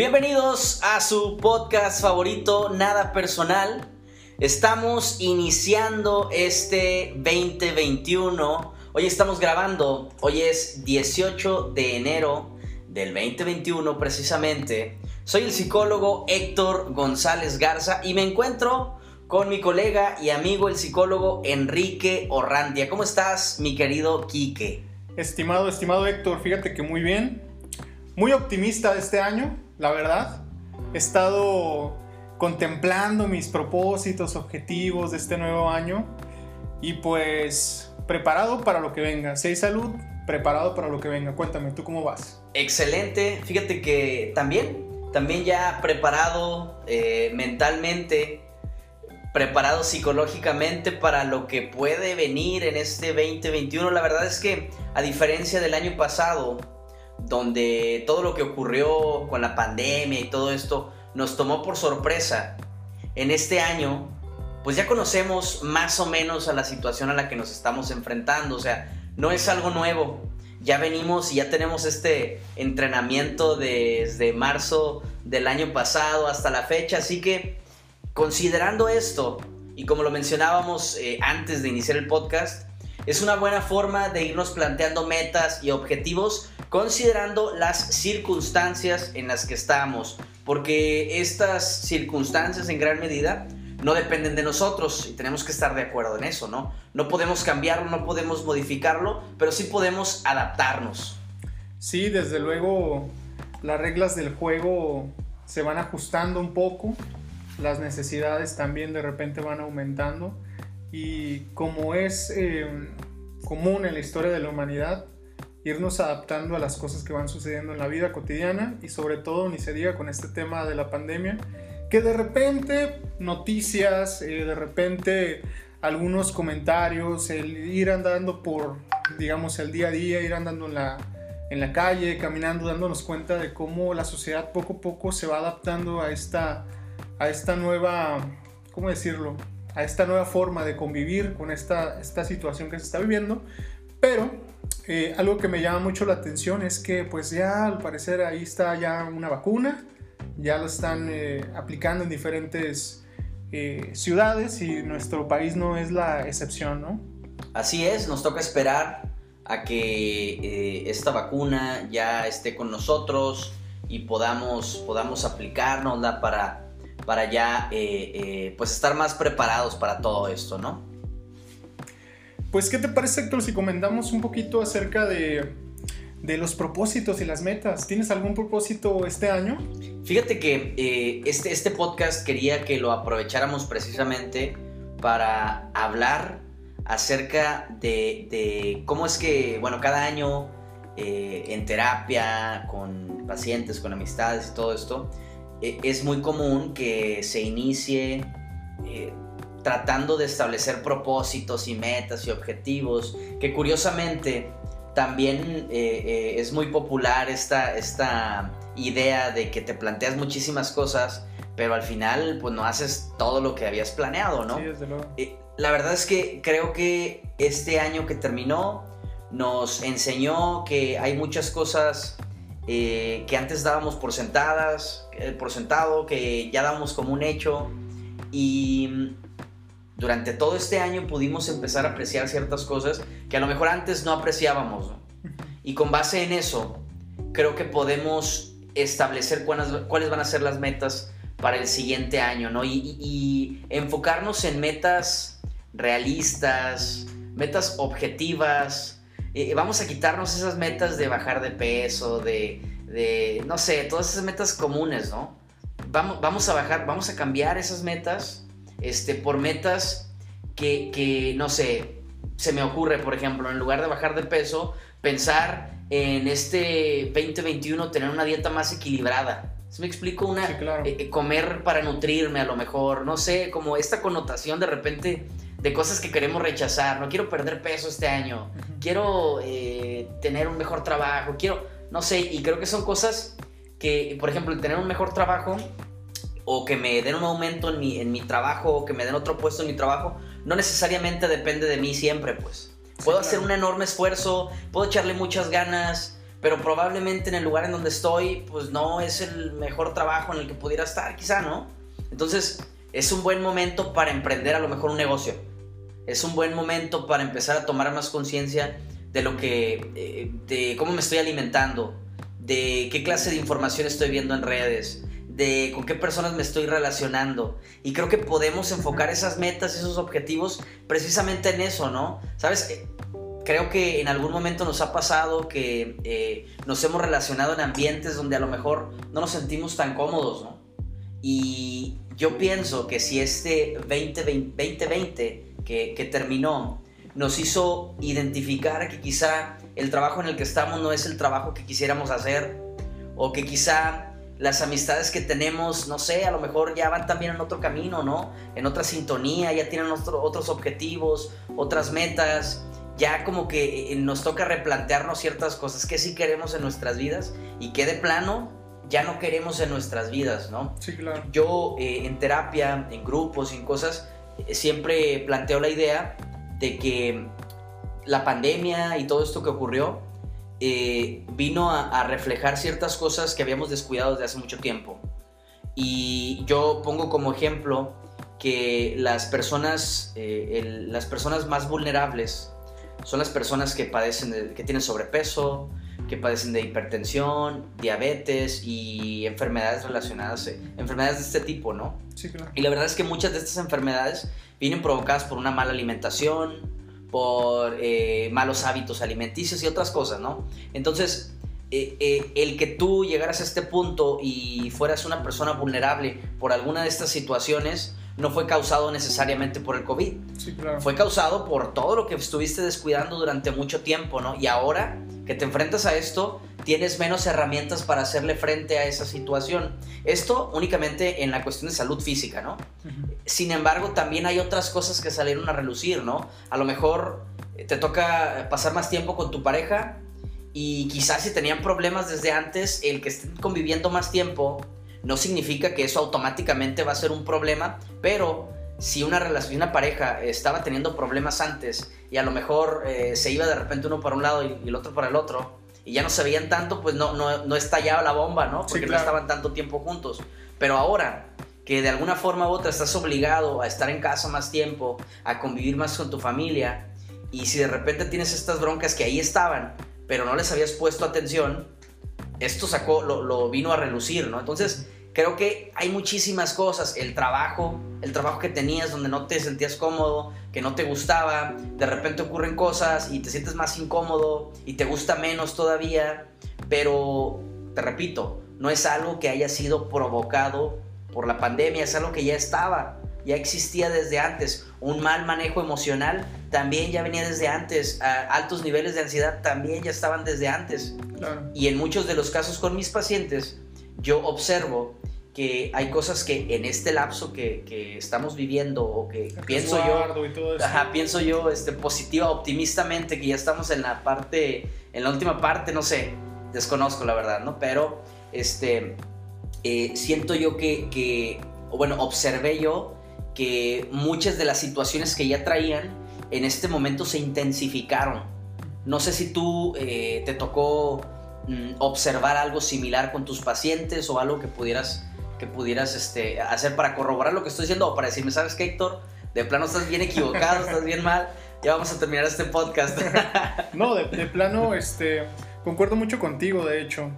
Bienvenidos a su podcast favorito, Nada Personal. Estamos iniciando este 2021. Hoy estamos grabando, hoy es 18 de enero del 2021 precisamente. Soy el psicólogo Héctor González Garza y me encuentro con mi colega y amigo el psicólogo Enrique Orrandia. ¿Cómo estás, mi querido Quique? Estimado, estimado Héctor, fíjate que muy bien. Muy optimista este año la verdad. He estado contemplando mis propósitos, objetivos de este nuevo año y pues preparado para lo que venga. Si salud, preparado para lo que venga. Cuéntame, ¿tú cómo vas? Excelente. Fíjate que también, también ya preparado eh, mentalmente, preparado psicológicamente para lo que puede venir en este 2021. La verdad es que a diferencia del año pasado, donde todo lo que ocurrió con la pandemia y todo esto nos tomó por sorpresa. En este año, pues ya conocemos más o menos a la situación a la que nos estamos enfrentando, o sea, no es algo nuevo. Ya venimos y ya tenemos este entrenamiento desde marzo del año pasado hasta la fecha, así que considerando esto, y como lo mencionábamos eh, antes de iniciar el podcast, es una buena forma de irnos planteando metas y objetivos considerando las circunstancias en las que estamos, porque estas circunstancias en gran medida no dependen de nosotros y tenemos que estar de acuerdo en eso, ¿no? No podemos cambiarlo, no podemos modificarlo, pero sí podemos adaptarnos. Sí, desde luego las reglas del juego se van ajustando un poco, las necesidades también de repente van aumentando y como es eh, común en la historia de la humanidad, irnos adaptando a las cosas que van sucediendo en la vida cotidiana y sobre todo ni se diga con este tema de la pandemia, que de repente noticias, eh, de repente algunos comentarios, el ir andando por, digamos, el día a día, ir andando en la, en la calle, caminando, dándonos cuenta de cómo la sociedad poco a poco se va adaptando a esta, a esta nueva, ¿cómo decirlo? A esta nueva forma de convivir con esta, esta situación que se está viviendo, pero eh, algo que me llama mucho la atención es que pues ya al parecer ahí está ya una vacuna, ya lo están eh, aplicando en diferentes eh, ciudades y nuestro país no es la excepción, ¿no? Así es, nos toca esperar a que esta vacuna ya esté con nosotros y podamos, podamos para, para ya pues estar más preparados para todo esto, ¿no? Pues, ¿qué te parece, Héctor, si comentamos un poquito acerca de, los propósitos y las metas? ¿Tienes algún propósito este año? Fíjate que eh, este, este podcast quería que lo aprovecháramos precisamente para hablar acerca de, cómo es que, bueno, cada año eh, en terapia, con pacientes, con amistades y todo esto, eh, es muy común que se inicie tratando de establecer propósitos y metas y objetivos, que curiosamente también eh, eh, es muy popular esta, esta idea de que te planteas muchísimas cosas, pero al final pues no haces todo lo que habías planeado, ¿no? Sí, desde luego. Eh, la verdad es que creo que este año que terminó nos enseñó que hay muchas cosas que antes dábamos por sentadas, por sentado, que ya dábamos como un hecho y durante todo este año pudimos empezar a apreciar ciertas cosas que a lo mejor antes no apreciábamos. Y con base en eso, creo que podemos establecer cuáles, cuáles van a ser las metas para el siguiente año, ¿no? Y, enfocarnos en metas realistas, metas objetivas. Eh, vamos a quitarnos esas metas de bajar de peso, de, de, no sé, todas esas metas comunes, ¿no? Vamos, vamos a bajar, vamos a cambiar esas metas este, por metas que, no sé, se me ocurre, por ejemplo, en lugar de bajar de peso, pensar en este 2021 tener una dieta más equilibrada. ¿Se me explico? Una, eh, comer para nutrirme a lo mejor, no sé, como esta connotación de repente de cosas que queremos rechazar. No quiero perder peso este año, quiero eh, tener un mejor trabajo, quiero, no sé, y creo que son cosas que, por ejemplo, el tener un mejor trabajo o que me den un aumento en mi, en mi trabajo o que me den otro puesto en mi trabajo, no necesariamente depende de mí siempre, pues. Puedo hacer un enorme esfuerzo, puedo echarle muchas ganas, pero probablemente en el lugar en donde estoy, pues no es el mejor trabajo en el que pudiera estar, quizá, ¿no? Entonces, es un buen momento para emprender a lo mejor un negocio. Es un buen momento para empezar a tomar más conciencia de lo que, eh, de cómo me estoy alimentando, de qué clase de información estoy viendo en redes, de con qué personas me estoy relacionando. Y creo que podemos enfocar esas metas, esos objetivos, precisamente en eso, ¿no? Sabes, eh, creo que en algún momento nos ha pasado que eh, nos hemos relacionado en ambientes donde a lo mejor no nos sentimos tan cómodos, ¿no? Y yo pienso que si este 2020, que, que terminó nos hizo identificar que quizá el trabajo en el que estamos no es el trabajo que quisiéramos hacer o que quizá las amistades que tenemos, no sé, a lo mejor ya van también en otro camino, ¿no? En otra sintonía, ya tienen otros objetivos, otras metas, ya como que eh, nos toca replantearnos ciertas cosas que sí queremos en nuestras vidas y que de plano ya no queremos en nuestras vidas, ¿no? Sí, claro. Yo eh, en terapia, en grupos, en cosas, eh, siempre planteo la idea de que la pandemia y todo esto que ocurrió eh, vino a, reflejar ciertas cosas que habíamos descuidado desde hace mucho tiempo. Y yo pongo como ejemplo que las personas, eh, las personas más vulnerables son las personas que padecen, que tienen sobrepeso, que padecen de hipertensión, diabetes y enfermedades relacionadas, eh, enfermedades de este tipo, ¿no? Sí, claro. Y la verdad es que muchas de estas enfermedades vienen provocadas por una mala alimentación, por eh, malos hábitos alimenticios y otras cosas, ¿no? Entonces, eh, eh, el que tú llegaras a este punto y fueras una persona vulnerable por alguna de estas situaciones no fue causado necesariamente por el COVID. Sí, claro. Fue causado por todo lo que estuviste descuidando durante mucho tiempo, ¿no? Y ahora que te enfrentas a esto, tienes menos herramientas para hacerle frente a esa situación. Esto únicamente en la cuestión de salud física, ¿no? Sin embargo, también hay otras cosas que salieron a relucir, ¿no? A lo mejor eh, te toca pasar más tiempo con tu pareja y quizás si tenían problemas desde antes, el que estén conviviendo más tiempo no significa que eso automáticamente va a ser un problema, pero si una relación, una pareja estaba teniendo problemas antes y a lo mejor eh, se iba de repente uno para un lado y, el otro para el otro y ya no se veían tanto, pues no, no, no estallaba la bomba, ¿no? Porque no estaban tanto tiempo juntos. Pero ahora que de alguna forma u otra estás obligado a estar en casa más tiempo, a convivir más con tu familia, y si de repente tienes estas broncas que ahí estaban, pero no les habías puesto atención, esto sacó, lo, lo vino a relucir, ¿no? Entonces, creo que hay muchísimas cosas. El trabajo, el trabajo que tenías donde no te sentías cómodo, que no te gustaba, de repente ocurren cosas y te sientes más incómodo y te gusta menos todavía, pero te repito, no es algo que haya sido provocado por la pandemia, es algo que ya estaba, ya existía desde antes. Un mal manejo emocional también ya venía desde antes, altos niveles de ansiedad también ya estaban desde antes. Y en muchos de los casos con mis pacientes, yo observo que hay cosas que en este lapso que, que estamos viviendo o que pienso yo, ajá, pienso yo este, positiva, optimistamente, que ya estamos en la parte, en la última parte, no sé, desconozco la verdad, ¿no? Pero este, eh, siento yo que, que, bueno, observé yo muchas de las situaciones que ya traían en este momento se intensificaron. No sé si tú eh, te tocó Mm, observar algo similar con tus pacientes o algo que pudieras, que pudieras este, hacer para corroborar lo que estoy diciendo o para decirme, ¿sabes qué, Héctor? De plano estás bien equivocado, estás bien mal, ya vamos a terminar este podcast. no, de, plano, este, concuerdo mucho contigo, de hecho.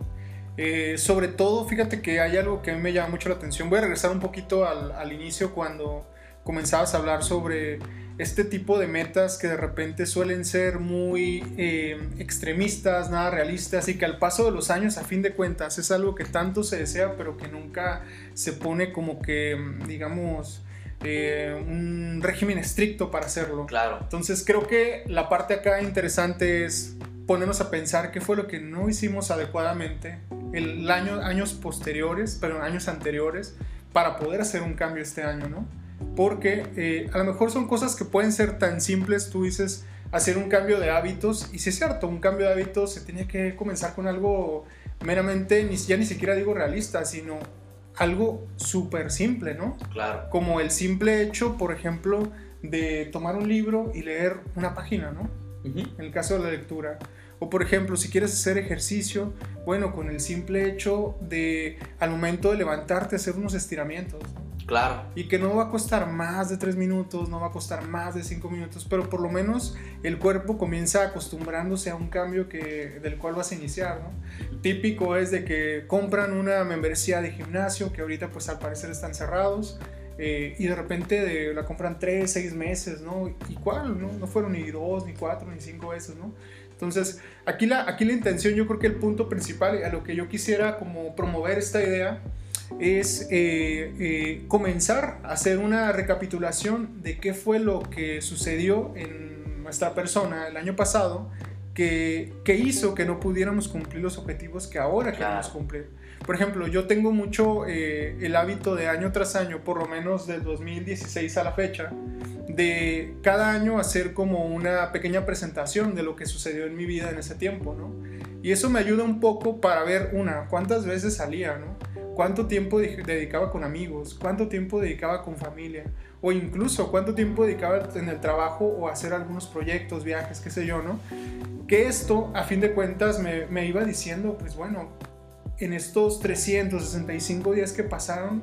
Eh, sobre todo, fíjate que hay algo que a mí me llama mucho la atención. Voy a regresar un poquito al, al inicio cuando comenzabas a hablar sobre este tipo de metas que de repente suelen ser muy eh, extremistas, nada realistas y que al paso de los años a fin de cuentas es algo que tanto se desea pero que nunca se pone como que digamos eh, un régimen estricto para hacerlo. Claro. Entonces creo que la parte acá interesante es ponernos a pensar qué fue lo que no hicimos adecuadamente el año, años posteriores, pero años anteriores para poder hacer un cambio este año, ¿no? Porque eh, a lo mejor son cosas que pueden ser tan simples, tú dices, hacer un cambio de hábitos, y si es cierto, un cambio de hábitos se tiene que comenzar con algo meramente, ya ni siquiera digo realista, sino algo súper simple, ¿no? Claro. Como el simple hecho, por ejemplo, de tomar un libro y leer una página, ¿no? En el caso de la lectura. O por ejemplo, si quieres hacer ejercicio, bueno, con el simple hecho de al momento de levantarte hacer unos estiramientos. Claro. Y que no va a costar más de tres minutos, no va a costar más de cinco minutos, pero por lo menos el cuerpo comienza acostumbrándose a un cambio que, del cual vas a iniciar, ¿no? Típico es de que compran una membresía de gimnasio, que ahorita pues al parecer están cerrados, eh, y de repente la compran tres, seis meses, ¿no? ¿Y cuál? No, no fueron ni dos, ni cuatro, ni cinco veces, ¿no? Entonces, aquí la, aquí la intención, yo creo que el punto principal a lo que yo quisiera como promover esta idea es eh, eh, comenzar a hacer una recapitulación de qué fue lo que sucedió en nuestra persona el año pasado que, que hizo que no pudiéramos cumplir los objetivos que ahora queremos cumplir. Por ejemplo, yo tengo mucho eh, el hábito de año tras año, por lo menos del 2016 a la fecha, de cada año hacer como una pequeña presentación de lo que sucedió en mi vida en ese tiempo, ¿no? Y eso me ayuda un poco para ver, una, cuántas veces salía, ¿no? Cuánto tiempo dedicaba con amigos, cuánto tiempo dedicaba con familia, o incluso cuánto tiempo dedicaba en el trabajo o hacer algunos proyectos, viajes, qué sé yo, ¿no? Que esto, a fin de cuentas, me, iba diciendo, pues bueno, en estos 365 días que pasaron,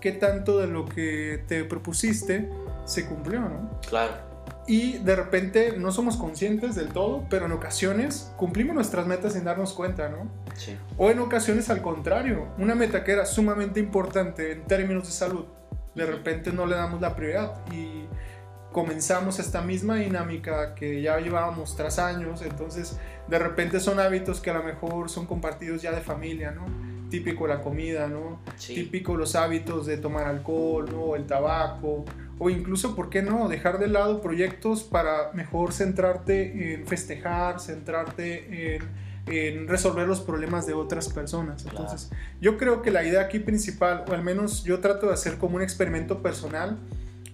¿qué tanto de lo que te propusiste se cumplió, ¿no? Claro y de repente no somos conscientes del todo, pero en ocasiones cumplimos nuestras metas sin darnos cuenta, ¿no? Sí. O en ocasiones al contrario, una meta que era sumamente importante en términos de salud, de repente no le damos la prioridad y comenzamos esta misma dinámica que ya llevábamos tras años, entonces de repente son hábitos que a lo mejor son compartidos ya de familia, ¿no? Típico la comida, ¿no? Típico los hábitos de tomar alcohol, ¿no? El tabaco, o incluso, ¿por qué no?, dejar de lado proyectos para mejor centrarte en festejar, centrarte en, resolver los problemas de otras personas. Entonces, yo creo que la idea aquí principal, o al menos yo trato de hacer como un experimento personal,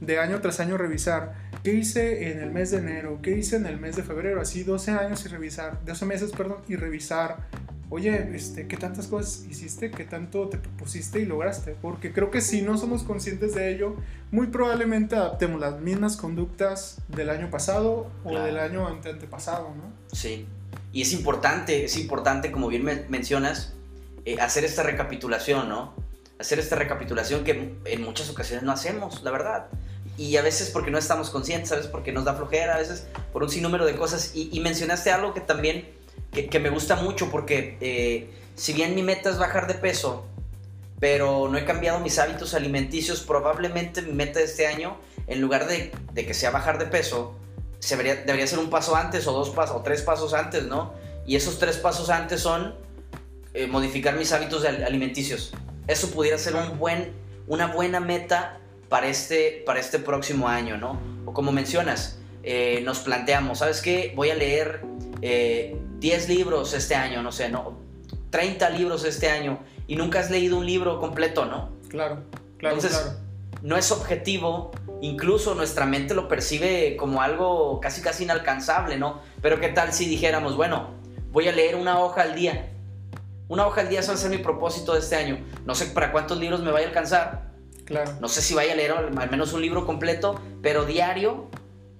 de año tras año revisar qué hice en el mes de enero, qué hice en el mes de febrero, así 12 años y revisar, 12 meses, perdón, y revisar oye, este, ¿qué tantas cosas hiciste? ¿Qué tanto te propusiste y lograste? Porque creo que si no somos conscientes de ello, muy probablemente adaptemos las mismas conductas del año pasado o del año antepasado, ¿no? Sí. Y es importante, es importante, como bien mencionas, eh, hacer esta recapitulación, ¿no? Hacer esta recapitulación que en muchas ocasiones no hacemos, la verdad. Y a veces porque no estamos conscientes, a veces porque nos da flojera, a veces por un sinnúmero de cosas. y mencionaste algo que también que, me gusta mucho porque eh, si bien mi meta es bajar de peso, pero no he cambiado mis hábitos alimenticios, probablemente mi meta de este año, en lugar de, que sea bajar de peso, se debería, ser un paso antes o dos pasos o tres pasos antes, ¿no? Y esos tres pasos antes son eh, modificar mis hábitos alimenticios. Eso pudiera ser un buen, una buena meta para este, para este próximo año, ¿no? O como mencionas, eh, nos planteamos, ¿sabes qué? Voy a leer 10 libros este año, no sé, no, 30 libros este año y nunca has leído un libro completo, ¿no? Claro, claro. Entonces, no es objetivo, incluso nuestra mente lo percibe como algo casi casi inalcanzable, ¿no? Pero qué tal si dijéramos, bueno, voy a leer una hoja al día. Una hoja al día va a ser mi propósito de este año. No sé para cuántos libros me vaya a alcanzar. Claro. No sé si vaya a leer al menos un libro completo, pero diario,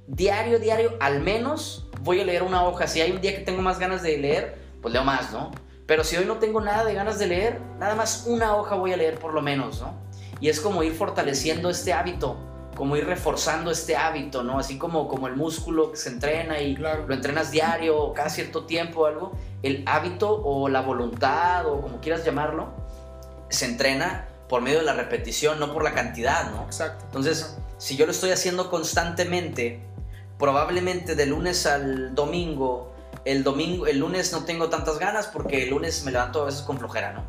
diario, diario, al menos voy a leer una hoja. Si hay un día que tengo más ganas de leer, pues leo más, ¿no? Pero si hoy no tengo nada de ganas de leer, nada más una hoja voy a leer por lo menos, ¿no? Y es como ir fortaleciendo este hábito, como ir reforzando este hábito, ¿no? Así como, como el músculo que se entrena y lo entrenas diario o cada cierto tiempo o algo, el hábito o la voluntad o como quieras llamarlo, se entrena por medio de la repetición, no por la cantidad, ¿no? Exacto. Entonces, si yo lo estoy haciendo constantemente, probablemente de lunes al domingo, el domingo, el lunes no tengo tantas ganas porque el lunes me levanto a veces con flojera, ¿no?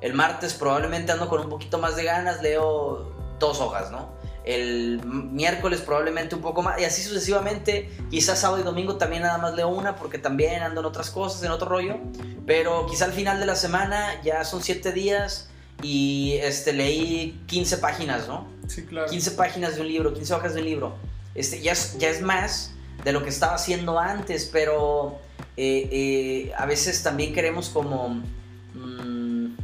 El martes probablemente ando con un poquito más de ganas, leo dos hojas, ¿no? El miércoles probablemente un poco más y así sucesivamente. Quizás sábado y domingo también nada más leo una porque también ando en otras cosas, en otro rollo. Pero quizá al final de la semana ya son siete días y este, leí 15 páginas, ¿no? Sí, claro. 15 páginas de un libro, 15 hojas de un libro este, ya, es, ya es más de lo que estaba haciendo antes, pero eh, eh, a veces también queremos como... Mm,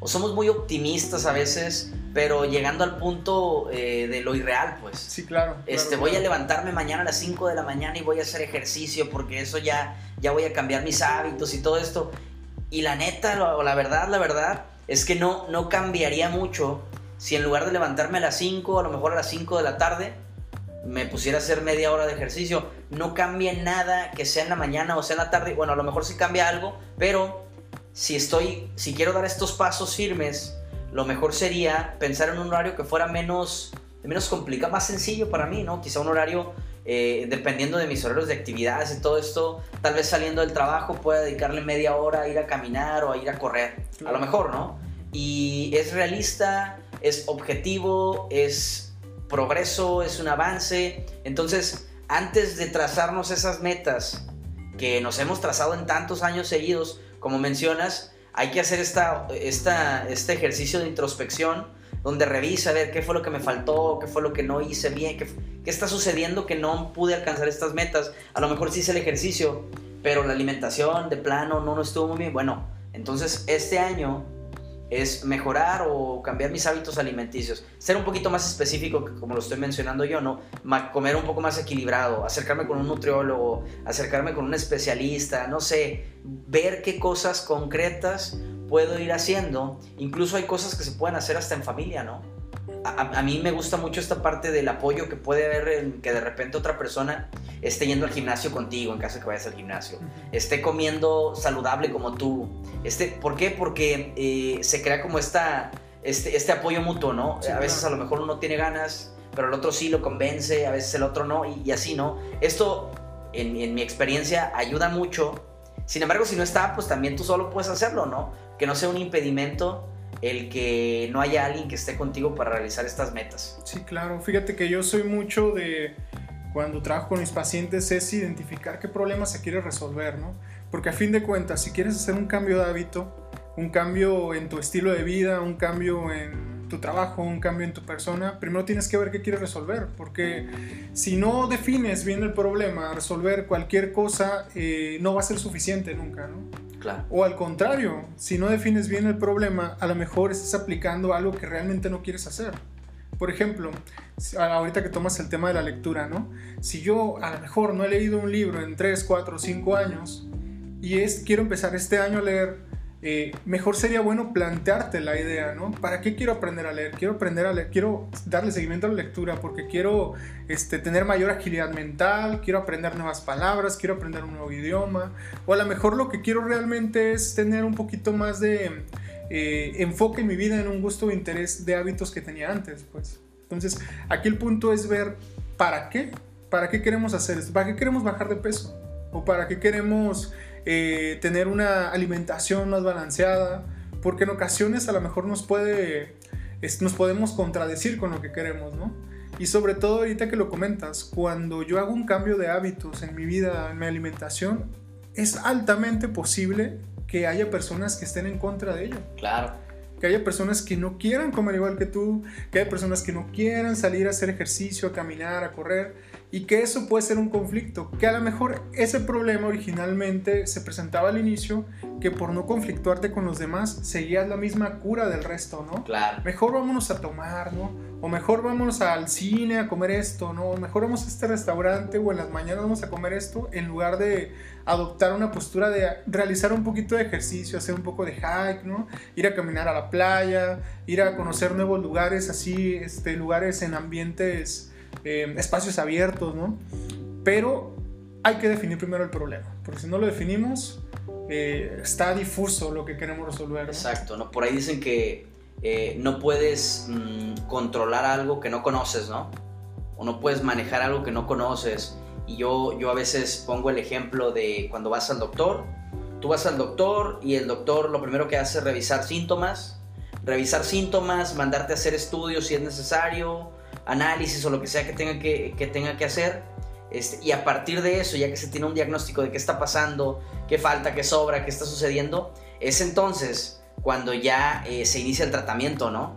o somos muy optimistas a veces pero llegando al punto eh, de lo irreal, pues. Sí, claro. Este, voy a levantarme mañana a las 5 de la mañana y voy a hacer ejercicio porque eso ya, ya voy a cambiar mis hábitos y todo esto. Y la neta, o la verdad, la verdad, es que no, no cambiaría mucho si en lugar de levantarme a las 5, a lo mejor a las 5 de la tarde, me pusiera a hacer media hora de ejercicio. No cambia nada que sea en la mañana o sea en la tarde. Bueno, a lo mejor sí cambia algo, pero si estoy, si quiero dar estos pasos firmes, lo mejor sería pensar en un horario que fuera menos, menos complicado, más sencillo para mí, ¿no? Quizá un horario, eh, dependiendo de mis horarios de actividades y todo esto, tal vez saliendo del trabajo pueda dedicarle media hora a ir a caminar o a ir a correr. A lo mejor, ¿no? Y es realista, es objetivo, es progreso, es un avance. Entonces, antes de trazarnos esas metas que nos hemos trazado en tantos años seguidos, como mencionas, hay que hacer esta, esta, este ejercicio de introspección donde revisa a ver qué fue lo que me faltó, qué fue lo que no hice bien, qué, qué está sucediendo que no pude alcanzar estas metas. A lo mejor sí hice el ejercicio, pero la alimentación de plano no, no estuvo muy bien. Bueno, entonces este año es mejorar o cambiar mis hábitos alimenticios, ser un poquito más específico, como lo estoy mencionando yo, ¿no? comer un poco más equilibrado, acercarme con un nutriólogo, acercarme con un especialista, no sé, ver qué cosas concretas puedo ir haciendo. Incluso hay cosas que se pueden hacer hasta en familia, ¿no? A, mí me gusta mucho esta parte del apoyo que puede haber en que de repente otra persona esté yendo al gimnasio contigo en caso de que vayas al gimnasio, esté comiendo saludable como tú. Este, ¿Por qué? Porque eh, se crea como esta, este, este apoyo mutuo, ¿no? a veces a lo mejor uno tiene ganas, pero el otro sí lo convence, a veces el otro no, y, así, ¿no? Esto, en, en mi experiencia, ayuda mucho. Sin embargo, si no está, pues también tú solo puedes hacerlo, ¿no? Que no sea un impedimento el que no haya alguien que esté contigo para realizar estas metas. Sí, claro. Fíjate que yo soy mucho de cuando trabajo con mis pacientes es identificar qué problema se quiere resolver, ¿no? Porque a fin de cuentas, si quieres hacer un cambio de hábito, un cambio en tu estilo de vida, un cambio en tu trabajo, un cambio en tu persona, primero tienes que ver qué quieres resolver, porque si no defines bien el problema, resolver cualquier cosa eh, no va a ser suficiente nunca, ¿no? O al contrario, si no defines bien el problema, a lo mejor estás aplicando algo que realmente no quieres hacer. Por ejemplo, ahorita que tomas el tema de la lectura, ¿no? Si yo a lo mejor no he leído un libro en 3, 4, 5 años y es, quiero empezar este año a leer eh, mejor sería bueno plantearte la idea, ¿no? ¿Para qué quiero aprender a leer? Quiero aprender a leer, quiero darle seguimiento a la lectura porque quiero este, tener mayor agilidad mental, quiero aprender nuevas palabras, quiero aprender un nuevo idioma, o a lo mejor lo que quiero realmente es tener un poquito más de eh, enfoque en mi vida, en un gusto o interés de hábitos que tenía antes, pues. Entonces, aquí el punto es ver para qué, para qué queremos hacer esto, para qué queremos bajar de peso, o para qué queremos eh, tener una alimentación más balanceada, porque en ocasiones a lo mejor nos puede, nos podemos contradecir con lo que queremos, ¿no? Y sobre todo ahorita que lo comentas, cuando yo hago un cambio de hábitos en mi vida, en mi alimentación, es altamente posible que haya personas que estén en contra de ello. Claro. Que haya personas que no quieran comer igual que tú, que haya personas que no quieran salir a hacer ejercicio, a caminar, a correr y que eso puede ser un conflicto, que a lo mejor ese problema originalmente se presentaba al inicio, que por no conflictuarte con los demás seguías la misma cura del resto, ¿no? Claro. Mejor vámonos a tomar, ¿no? O mejor vámonos al cine a comer esto, ¿no? O mejor vamos a este restaurante o en las mañanas vamos a comer esto en lugar de adoptar una postura de realizar un poquito de ejercicio, hacer un poco de hike, ¿no? Ir a caminar a la playa, ir a conocer nuevos lugares así, este, lugares en ambientes eh, espacios abiertos, ¿no? Pero hay que definir primero el problema, porque si no lo definimos, eh, está difuso lo que queremos resolver. Exacto, ¿no? Por ahí dicen que eh, no puedes mm, controlar algo que no conoces, ¿no? O no puedes manejar algo que no conoces. Y yo, yo a veces pongo el ejemplo de cuando vas al doctor, tú vas al doctor y el doctor lo primero que hace es revisar síntomas, revisar síntomas, mandarte a hacer estudios si es necesario, análisis o lo que sea que tenga que, que tenga que hacer. Este, y a partir de eso, ya que se tiene un diagnóstico de qué está pasando, qué falta, qué sobra, qué está sucediendo, es entonces cuando ya eh, se inicia el tratamiento, ¿no?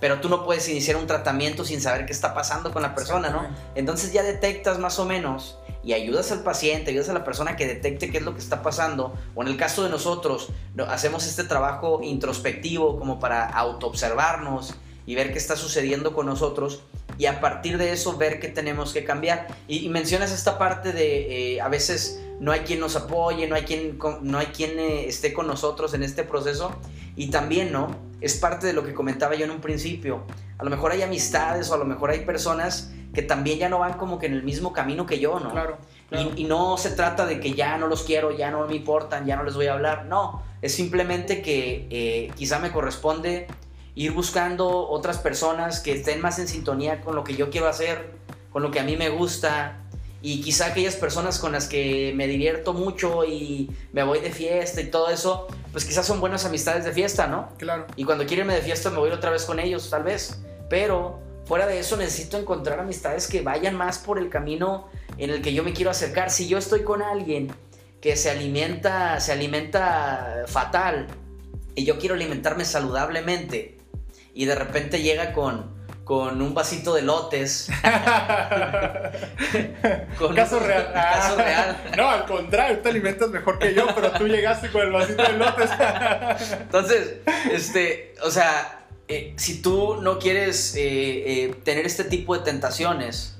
Pero tú no puedes iniciar un tratamiento sin saber qué está pasando con la persona, ¿no? Entonces ya detectas más o menos y ayudas al paciente, ayudas a la persona que detecte qué es lo que está pasando. O en el caso de nosotros, hacemos este trabajo introspectivo como para autoobservarnos y ver qué está sucediendo con nosotros y a partir de eso ver qué tenemos que cambiar. Y, mencionas esta parte de eh, a veces no hay quien nos apoye, no hay quien, no hay quien eh, esté con nosotros en este proceso y también, ¿no? Es parte de lo que comentaba yo en un principio. A lo mejor hay amistades o a lo mejor hay personas que también ya no van como que en el mismo camino que yo, ¿no? Claro. Y, no se trata de que ya no los quiero, ya no me importan, ya no les voy a hablar. No, es simplemente que eh, quizá me corresponde ir buscando otras personas que estén más en sintonía con lo que yo quiero hacer, con lo que a mí me gusta. Y quizá aquellas personas con las que me divierto mucho y me voy de fiesta y todo eso, pues quizás son buenas amistades de fiesta, ¿no? Claro. Y cuando quiero irme de fiesta me voy otra vez con ellos, tal vez. Pero fuera de eso necesito encontrar amistades que vayan más por el camino en el que yo me quiero acercar. Si yo estoy con alguien que se alimenta, se alimenta fatal y yo quiero alimentarme saludablemente y de repente llega con, con un vasito de lotes. con caso real. caso real. No, al contrario, te alimentas mejor que yo, pero tú llegaste con el vasito de lotes. Entonces, este, o sea, eh, si tú no quieres eh, eh, tener este tipo de tentaciones,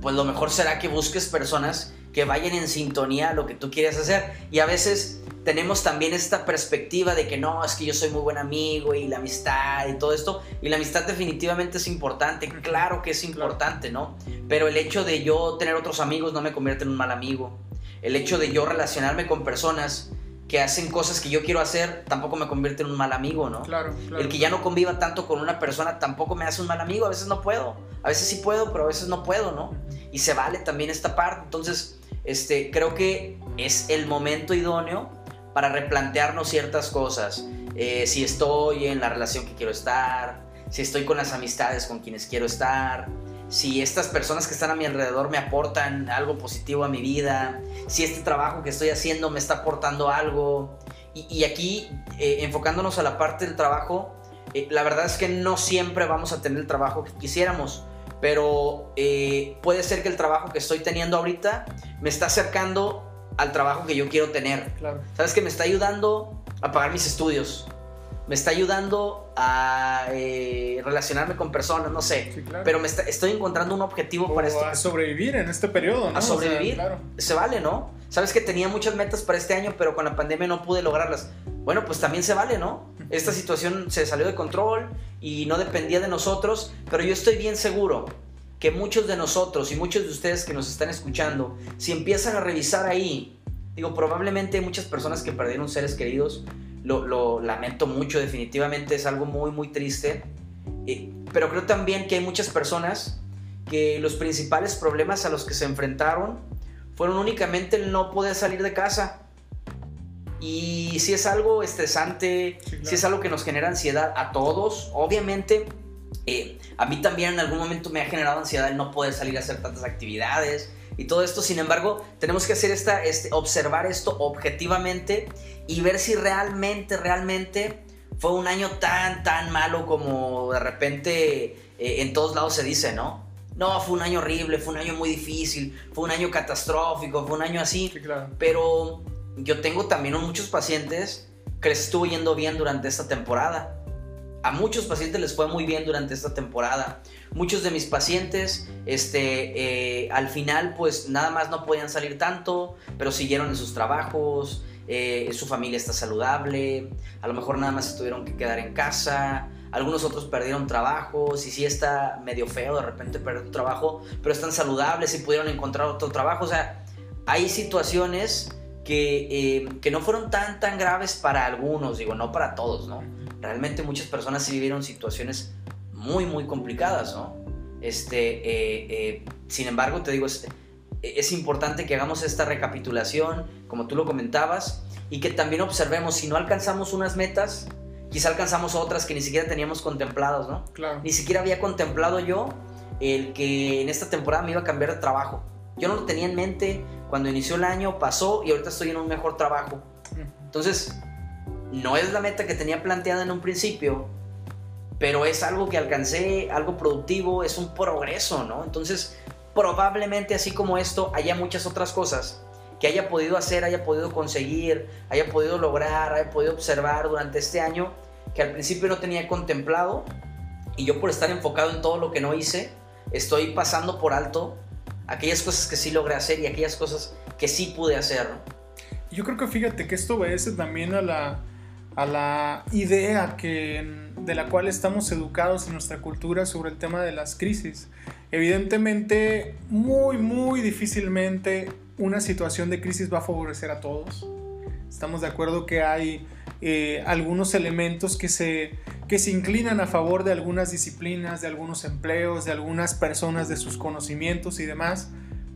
pues lo mejor será que busques personas que vayan en sintonía a lo que tú quieres hacer. Y a veces tenemos también esta perspectiva de que no, es que yo soy muy buen amigo y la amistad y todo esto. Y la amistad definitivamente es importante, claro que es importante, ¿no? Pero el hecho de yo tener otros amigos no me convierte en un mal amigo. El hecho de yo relacionarme con personas que hacen cosas que yo quiero hacer tampoco me convierte en un mal amigo, ¿no? Claro, claro. El que ya no conviva tanto con una persona tampoco me hace un mal amigo, a veces no puedo, a veces sí puedo, pero a veces no puedo, ¿no? Y se vale también esta parte, entonces, este, creo que es el momento idóneo para replantearnos ciertas cosas. Eh, si estoy en la relación que quiero estar, si estoy con las amistades con quienes quiero estar, si estas personas que están a mi alrededor me aportan algo positivo a mi vida, si este trabajo que estoy haciendo me está aportando algo. Y, aquí, eh, enfocándonos a la parte del trabajo, eh, la verdad es que no siempre vamos a tener el trabajo que quisiéramos, pero eh, puede ser que el trabajo que estoy teniendo ahorita me está acercando al trabajo que yo quiero tener. Claro. ¿Sabes? Que me está ayudando a pagar mis estudios me está ayudando a eh, relacionarme con personas, no sé. Pero me estoy encontrando un objetivo para esto. A sobrevivir en este periodo, ¿no? A sobrevivir. Se vale, ¿no? Sabes que tenía muchas metas para este año, pero con la pandemia no pude lograrlas. Bueno, pues también se vale, ¿no? Esta situación se salió de control y no dependía de nosotros, pero yo estoy bien seguro que muchos de nosotros y muchos de ustedes que nos están escuchando, si empiezan a revisar ahí, digo, probablemente hay muchas personas que perdieron seres queridos, lo, lamento mucho, definitivamente es algo muy, muy triste. Eh, pero creo también que hay muchas personas que los principales problemas a los que se enfrentaron fueron únicamente el no poder salir de casa. Y si es algo estresante, si es algo que nos genera ansiedad a todos, obviamente eh, a mí también en algún momento me ha generado ansiedad el no poder salir a hacer tantas actividades, y todo esto. Sin embargo, tenemos que hacer esta, este, observar esto objetivamente y ver si realmente, realmente fue un año tan, tan malo como de repente eh, en todos lados se dice, ¿no? No, fue un año horrible, fue un año muy difícil, fue un año catastrófico, fue un año así. Pero yo tengo también muchos pacientes que les estuvo yendo bien durante esta temporada. A muchos pacientes les fue muy bien durante esta temporada. Muchos de mis pacientes, este, eh, al final, pues nada más no podían salir tanto, pero siguieron en sus trabajos, eh, su familia está saludable, a lo mejor nada más se tuvieron que quedar en casa, algunos otros perdieron trabajos y sí está medio feo de repente perder tu trabajo, pero están saludables y pudieron encontrar otro trabajo. O sea, hay situaciones que, eh, que no fueron tan, tan graves para algunos, digo, no para todos, ¿no? Realmente muchas personas sí vivieron situaciones muy, muy complicadas, ¿no? Este, eh, eh, sin embargo, te digo, es, es importante que hagamos esta recapitulación, como tú lo comentabas, y que también observemos si no alcanzamos unas metas, quizá alcanzamos otras que ni siquiera teníamos contemplados, ¿no? Claro. Ni siquiera había contemplado yo el que en esta temporada me iba a cambiar de trabajo. Yo no lo tenía en mente cuando inició el año, pasó y ahorita estoy en un mejor trabajo. Entonces, no es la meta que tenía planteada en un principio, pero es algo que alcancé, algo productivo, es un progreso, ¿no? Entonces, probablemente así como esto, haya muchas otras cosas que haya podido hacer, haya podido conseguir, haya podido lograr, haya podido observar durante este año, que al principio no tenía contemplado Y yo por estar enfocado en todo lo que no hice, estoy pasando por alto aquellas cosas que sí logré hacer y aquellas cosas que sí pude hacer. Yo creo que fíjate que esto obedece también a la, a la idea que, de la cual estamos educados en nuestra cultura sobre el tema de las crisis. Evidentemente, muy, muy difícilmente una situación de crisis va a favorecer a todos. Estamos de acuerdo que hay eh, algunos elementos que se, que se inclinan a favor de algunas disciplinas, de algunos empleos, de algunas personas, de sus conocimientos y demás,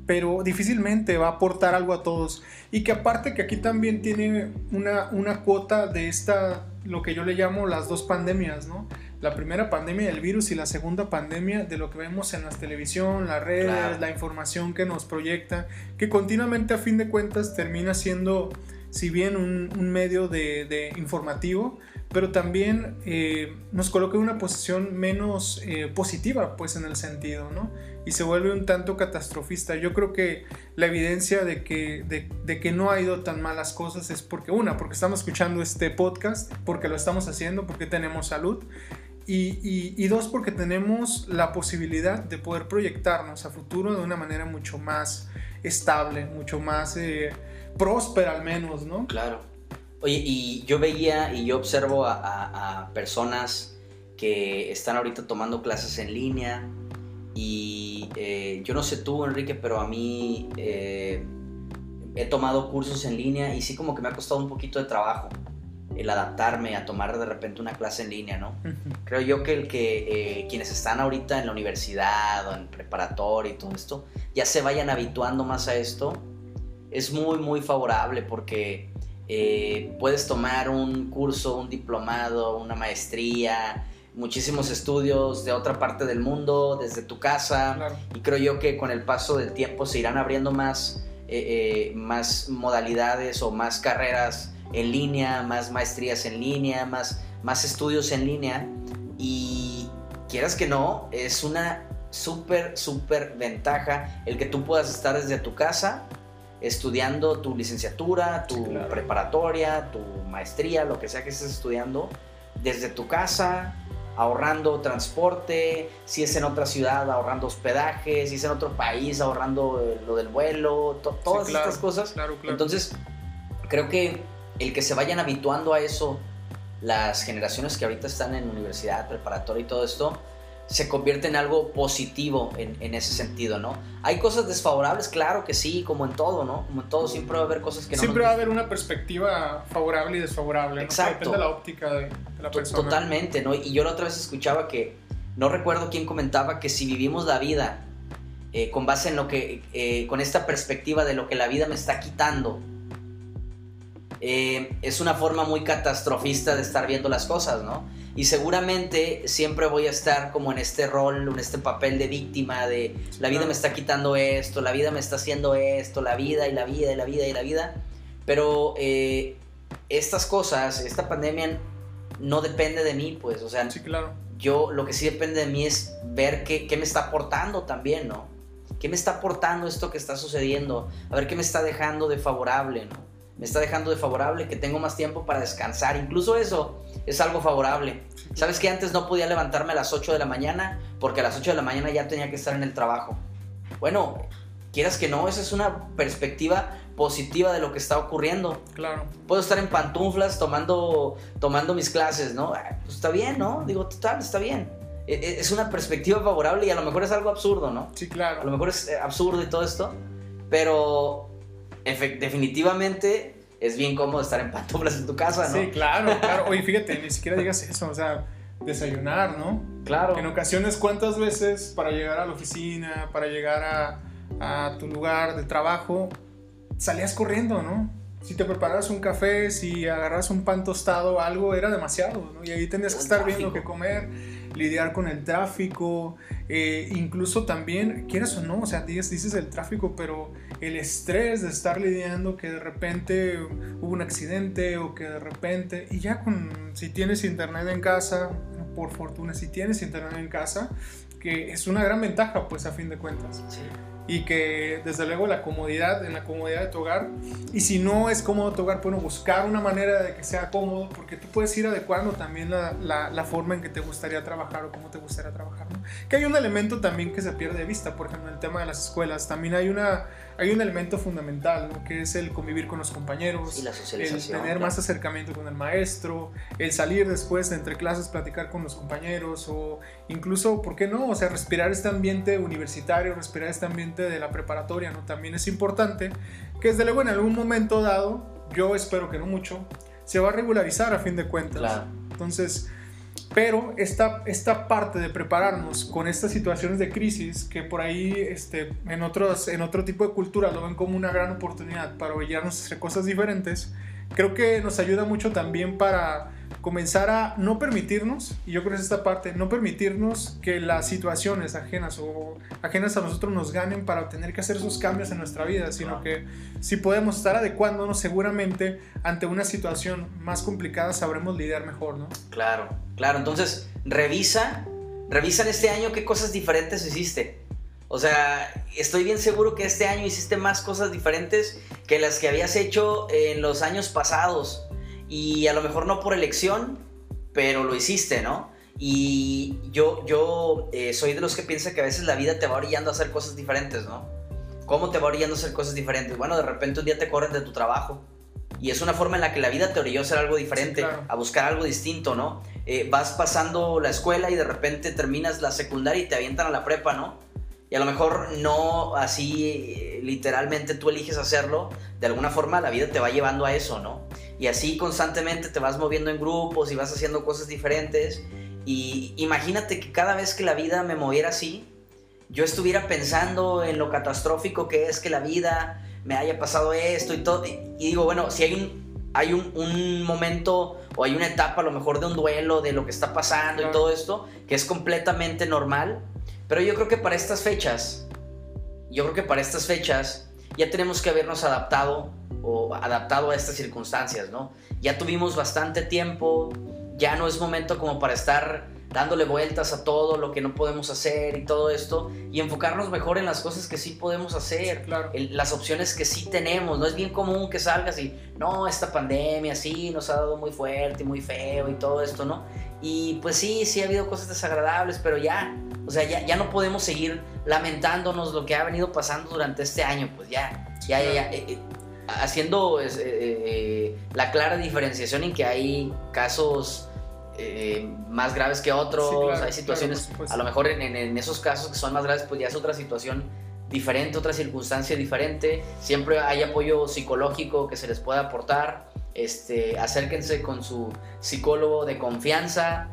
pero difícilmente va a aportar algo a todos. Y que aparte que aquí también tiene una, una cuota de esta, lo que yo le llamo las dos pandemias, ¿no? la primera pandemia del virus y la segunda pandemia de lo que vemos en la televisión, las redes, la información que nos proyecta, que continuamente a fin de cuentas termina siendo, si bien un, medio de, informativo, pero también eh, nos coloca en una posición menos eh, positiva, pues en el sentido, ¿no? Y se vuelve un tanto catastrofista. Yo creo que la evidencia de que, de, de que no ha ido tan mal las cosas es porque, una, porque estamos escuchando este podcast, porque lo estamos haciendo, porque tenemos salud, y, dos, porque tenemos la posibilidad de poder proyectarnos a futuro de una manera mucho más estable, mucho más eh, próspera al menos, ¿no? Claro. Oye, y yo veía y yo observo a, personas que están ahorita tomando clases en línea y eh, yo no sé tú, Enrique, pero a mí eh, he tomado cursos en línea y sí como que me ha costado un poquito de trabajo el adaptarme a tomar de repente una clase en línea, ¿no? Creo yo que el que eh, quienes están ahorita en la universidad o en preparatoria y todo esto, ya se vayan habituando más a esto, es muy, muy favorable porque eh, puedes tomar un curso, un diplomado, una maestría, muchísimos estudios de otra parte del mundo, desde tu casa, y creo yo que con el paso del tiempo se irán abriendo más, eh, más modalidades o más carreras en línea, más maestrías en línea, más, más estudios en línea. Y quieras que no, es una súper, súper ventaja el que tú puedas estar desde tu casa estudiando tu licenciatura, tu preparatoria, tu maestría, lo que sea que estés estudiando, desde tu casa, ahorrando transporte, si es en otra ciudad, ahorrando hospedaje, si es en otro país, ahorrando lo del vuelo, todas estas cosas. Entonces, creo que el que se vayan habituando a eso las generaciones que ahorita están en universidad, preparatoria y todo esto, se convierte en algo positivo en, ese sentido, ¿no? Hay cosas desfavorables, claro que sí, como en todo, ¿no? Como en todo, siempre va a haber cosas que no. Siempre va a haber una perspectiva favorable y desfavorable, Exacto. Depende de la óptica de, la persona. Totalmente, ¿no? Y yo la otra vez escuchaba que, no recuerdo quién comentaba que si vivimos la vida eh, con base en lo que, eh, con esta perspectiva de lo que la vida me está quitando, eh, es una forma muy catastrofista de estar viendo las cosas, ¿no? Y seguramente siempre voy a estar como en este rol, en este papel de víctima, de la vida me está quitando esto, la vida me está haciendo esto, la vida y la vida y la vida y la vida. Pero eh, estas cosas, esta pandemia no depende de mí, pues, o sea, sí, claro. yo lo que sí depende de mí es ver qué, qué me está aportando también, ¿no? ¿Qué me está aportando esto que está sucediendo? A ver qué me está dejando de favorable, ¿no? Me está dejando de favorable, que tengo más tiempo para descansar. Incluso eso es algo favorable. ¿Sabes que antes no podía levantarme a las 8 de la mañana? Porque a las 8 de la mañana ya tenía que estar en el trabajo. Bueno, quieras que no, esa es una perspectiva positiva de lo que está ocurriendo. Claro. Puedo estar en pantuflas tomando, tomando mis clases, ¿no? Ah, pues está bien, ¿no? Digo, total, está bien. E, e, es una perspectiva favorable y a lo mejor es algo absurdo, ¿no? Sí, claro. A lo mejor es eh, absurdo y todo esto, pero definitivamente es bien cómodo estar en pantuflas en tu casa, ¿no? Sí, claro, claro. Oye, fíjate, ni siquiera digas eso, o sea, desayunar, ¿no? Claro. En ocasiones, ¿cuántas veces para llegar a la oficina, para llegar a, a tu lugar de trabajo, salías corriendo, ¿no? Si te preparas un café, si agarras un pan tostado, algo era demasiado, ¿no? Y ahí tenías que estar viendo qué comer, lidiar con el tráfico, eh, incluso también, quieras o no, o sea, dices, dices el tráfico, pero el estrés de estar lidiando que de repente hubo un accidente o que de repente, y ya con, si tienes internet en casa, por fortuna, si tienes internet en casa, que es una gran ventaja, pues a fin de cuentas. y que desde luego la comodidad, en la comodidad de tu hogar, y si no es cómodo tu hogar, bueno, buscar una manera de que sea cómodo, porque tú puedes ir adecuando también la, la, forma en que te gustaría trabajar o cómo te gustaría trabajar, ¿no? Que hay un elemento también que se pierde de vista, por ejemplo, en el tema de las escuelas, también hay una hay un elemento fundamental, ¿no? que es el convivir con los compañeros, el tener más acercamiento con el maestro, el salir después de entre clases, platicar con los compañeros o incluso, ¿por qué no? O sea, respirar este ambiente universitario, respirar este ambiente de la preparatoria, ¿no? También es importante que desde luego en algún momento dado, yo espero que no mucho, se va a regularizar a fin de cuentas. Entonces, pero esta, esta parte de prepararnos con estas situaciones de crisis, que por ahí este, en, otros, en otro tipo de cultura lo ven como una gran oportunidad para orillarnos hacer cosas diferentes, creo que nos ayuda mucho también para comenzar a no permitirnos, y yo creo que es esta parte, no permitirnos que las situaciones ajenas o ajenas a nosotros nos ganen para tener que hacer esos cambios en nuestra vida, sino que si podemos estar adecuándonos seguramente ante una situación más complicada sabremos lidiar mejor, ¿no? Claro, claro, entonces revisa, revisa en este año qué cosas diferentes hiciste. O sea, estoy bien seguro que este año hiciste más cosas diferentes que las que habías hecho en los años pasados y a lo mejor no por elección, pero lo hiciste, ¿no? Y yo, yo eh, soy de los que piensa que a veces la vida te va orillando a hacer cosas diferentes, ¿no? ¿Cómo te va orillando a hacer cosas diferentes? Bueno, de repente un día te corren de tu trabajo. Y es una forma en la que la vida te orilló a hacer algo diferente, a buscar algo distinto, ¿no? Eh, vas pasando la escuela y de repente terminas la secundaria y te avientan a la prepa, ¿no? Y a lo mejor no así literalmente tú eliges hacerlo, de alguna forma la vida te va llevando a eso, ¿no? Y así constantemente te vas moviendo en grupos y vas haciendo cosas diferentes. Y imagínate que cada vez que la vida me moviera así, yo estuviera pensando en lo catastrófico que es que la vida me haya pasado esto y todo. Y digo, bueno, si hay un, hay un, un momento o hay una etapa a lo mejor de un duelo de lo que está pasando y todo esto, que es completamente normal, pero yo creo que para estas fechas, yo creo que para estas fechas ya tenemos que habernos adaptado o adaptado a estas circunstancias, ¿no? Ya tuvimos bastante tiempo, ya no es momento como para estar dándole vueltas a todo lo que no podemos hacer y todo esto y enfocarnos mejor en las cosas que sí podemos hacer, las opciones que sí tenemos. No es bien común que salgas y, no, esta pandemia sí nos ha dado muy fuerte y muy feo y todo esto, ¿no? Y pues sí, sí ha habido cosas desagradables, pero ya, o sea, ya, ya no podemos seguir lamentándonos lo que ha venido pasando durante este año, pues ya, ya, ya, ya eh, eh, haciendo eh, la clara diferenciación en que hay casos más graves que otros, hay situaciones, a lo mejor en, en, esos casos que son más graves, pues ya es otra situación diferente, otra circunstancia diferente, siempre hay apoyo psicológico que se les pueda aportar este, acérquense con su psicólogo de confianza,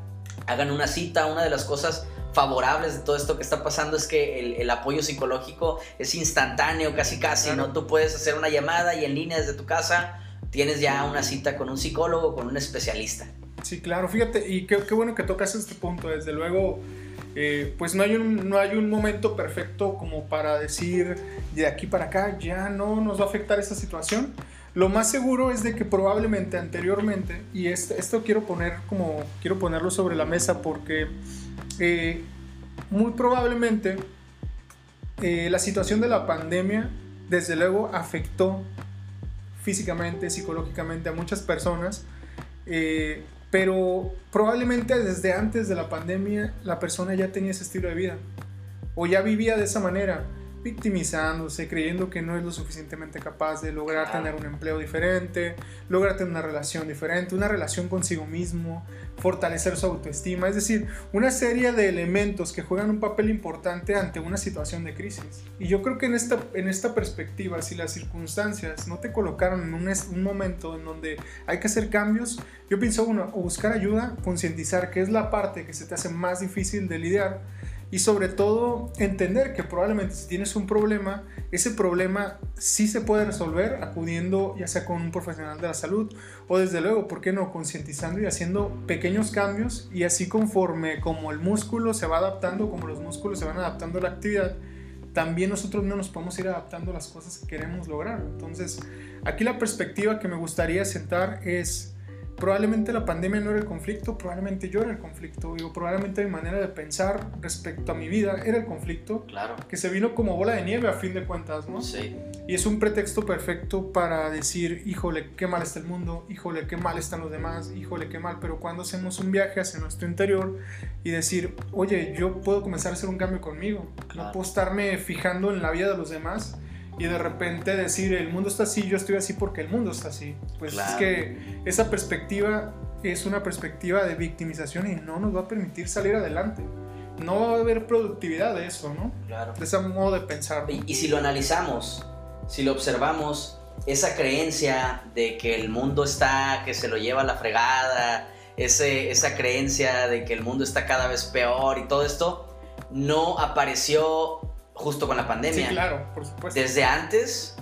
hagan una cita. Una de las cosas favorables de todo esto que está pasando es que el, apoyo psicológico es instantáneo, casi casi, ¿no? Tú puedes hacer una llamada y en línea desde tu casa tienes ya una cita con un psicólogo, con un especialista. Sí, claro, fíjate, y qué, bueno que tocas este punto, desde luego, eh, pues no hay, un, no hay un momento perfecto como para decir de aquí para acá ya no nos va a afectar esta situación lo más seguro es de que probablemente anteriormente, y esto, quiero poner como, quiero ponerlo sobre la mesa porque eh, muy probablemente eh, la situación de la pandemia desde luego afectó físicamente, psicológicamente a muchas personas, pero probablemente desde antes de la pandemia la persona ya tenía ese estilo de vida o ya vivía de esa manera victimizándose, creyendo que no es lo suficientemente capaz de lograr tener un empleo diferente, lograr tener una relación diferente, una relación consigo mismo, fortalecer su autoestima, es decir, una serie de elementos que juegan un papel importante ante una situación de crisis. Y yo creo que en esta, en esta perspectiva, si las circunstancias no te colocaron en un, un momento en donde hay que hacer cambios, yo pienso uno, o buscar ayuda, concientizar que es la parte que se te hace más difícil de lidiar, y sobre todo entender que probablemente si tienes un problema, ese problema sí se puede resolver acudiendo ya sea con un profesional de la salud o desde luego, ¿por qué no? Concientizando y haciendo pequeños cambios y así conforme como el músculo se va adaptando, como los músculos se van adaptando a la actividad, también nosotros no nos podemos ir adaptando a las cosas que queremos lograr. Entonces, aquí la perspectiva que me gustaría sentar es probablemente la pandemia no era el conflicto, probablemente yo era el conflicto, digo, probablemente mi manera de pensar respecto a mi vida era el conflicto, claro. que se vino como bola de nieve a fin de cuentas, ¿no? Sí. Y es un pretexto perfecto para decir, híjole, qué mal está el mundo, híjole, qué mal están los demás, híjole, qué mal, pero cuando hacemos un viaje hacia nuestro interior y decir, oye, yo puedo comenzar a hacer un cambio conmigo, no puedo estarme fijando en la vida de los demás y de repente decir el mundo está así, yo estoy así porque el mundo está así. Pues es que esa perspectiva es una perspectiva de victimización y no nos va a permitir salir adelante. No va a haber productividad de eso, ¿no? Claro. De ese modo de pensar. Y, si lo analizamos, si lo observamos, esa creencia de que el mundo está, que se lo lleva a la fregada, ese, esa creencia de que el mundo está cada vez peor y todo esto, no apareció justo con la pandemia. Sí, claro, por supuesto. Desde antes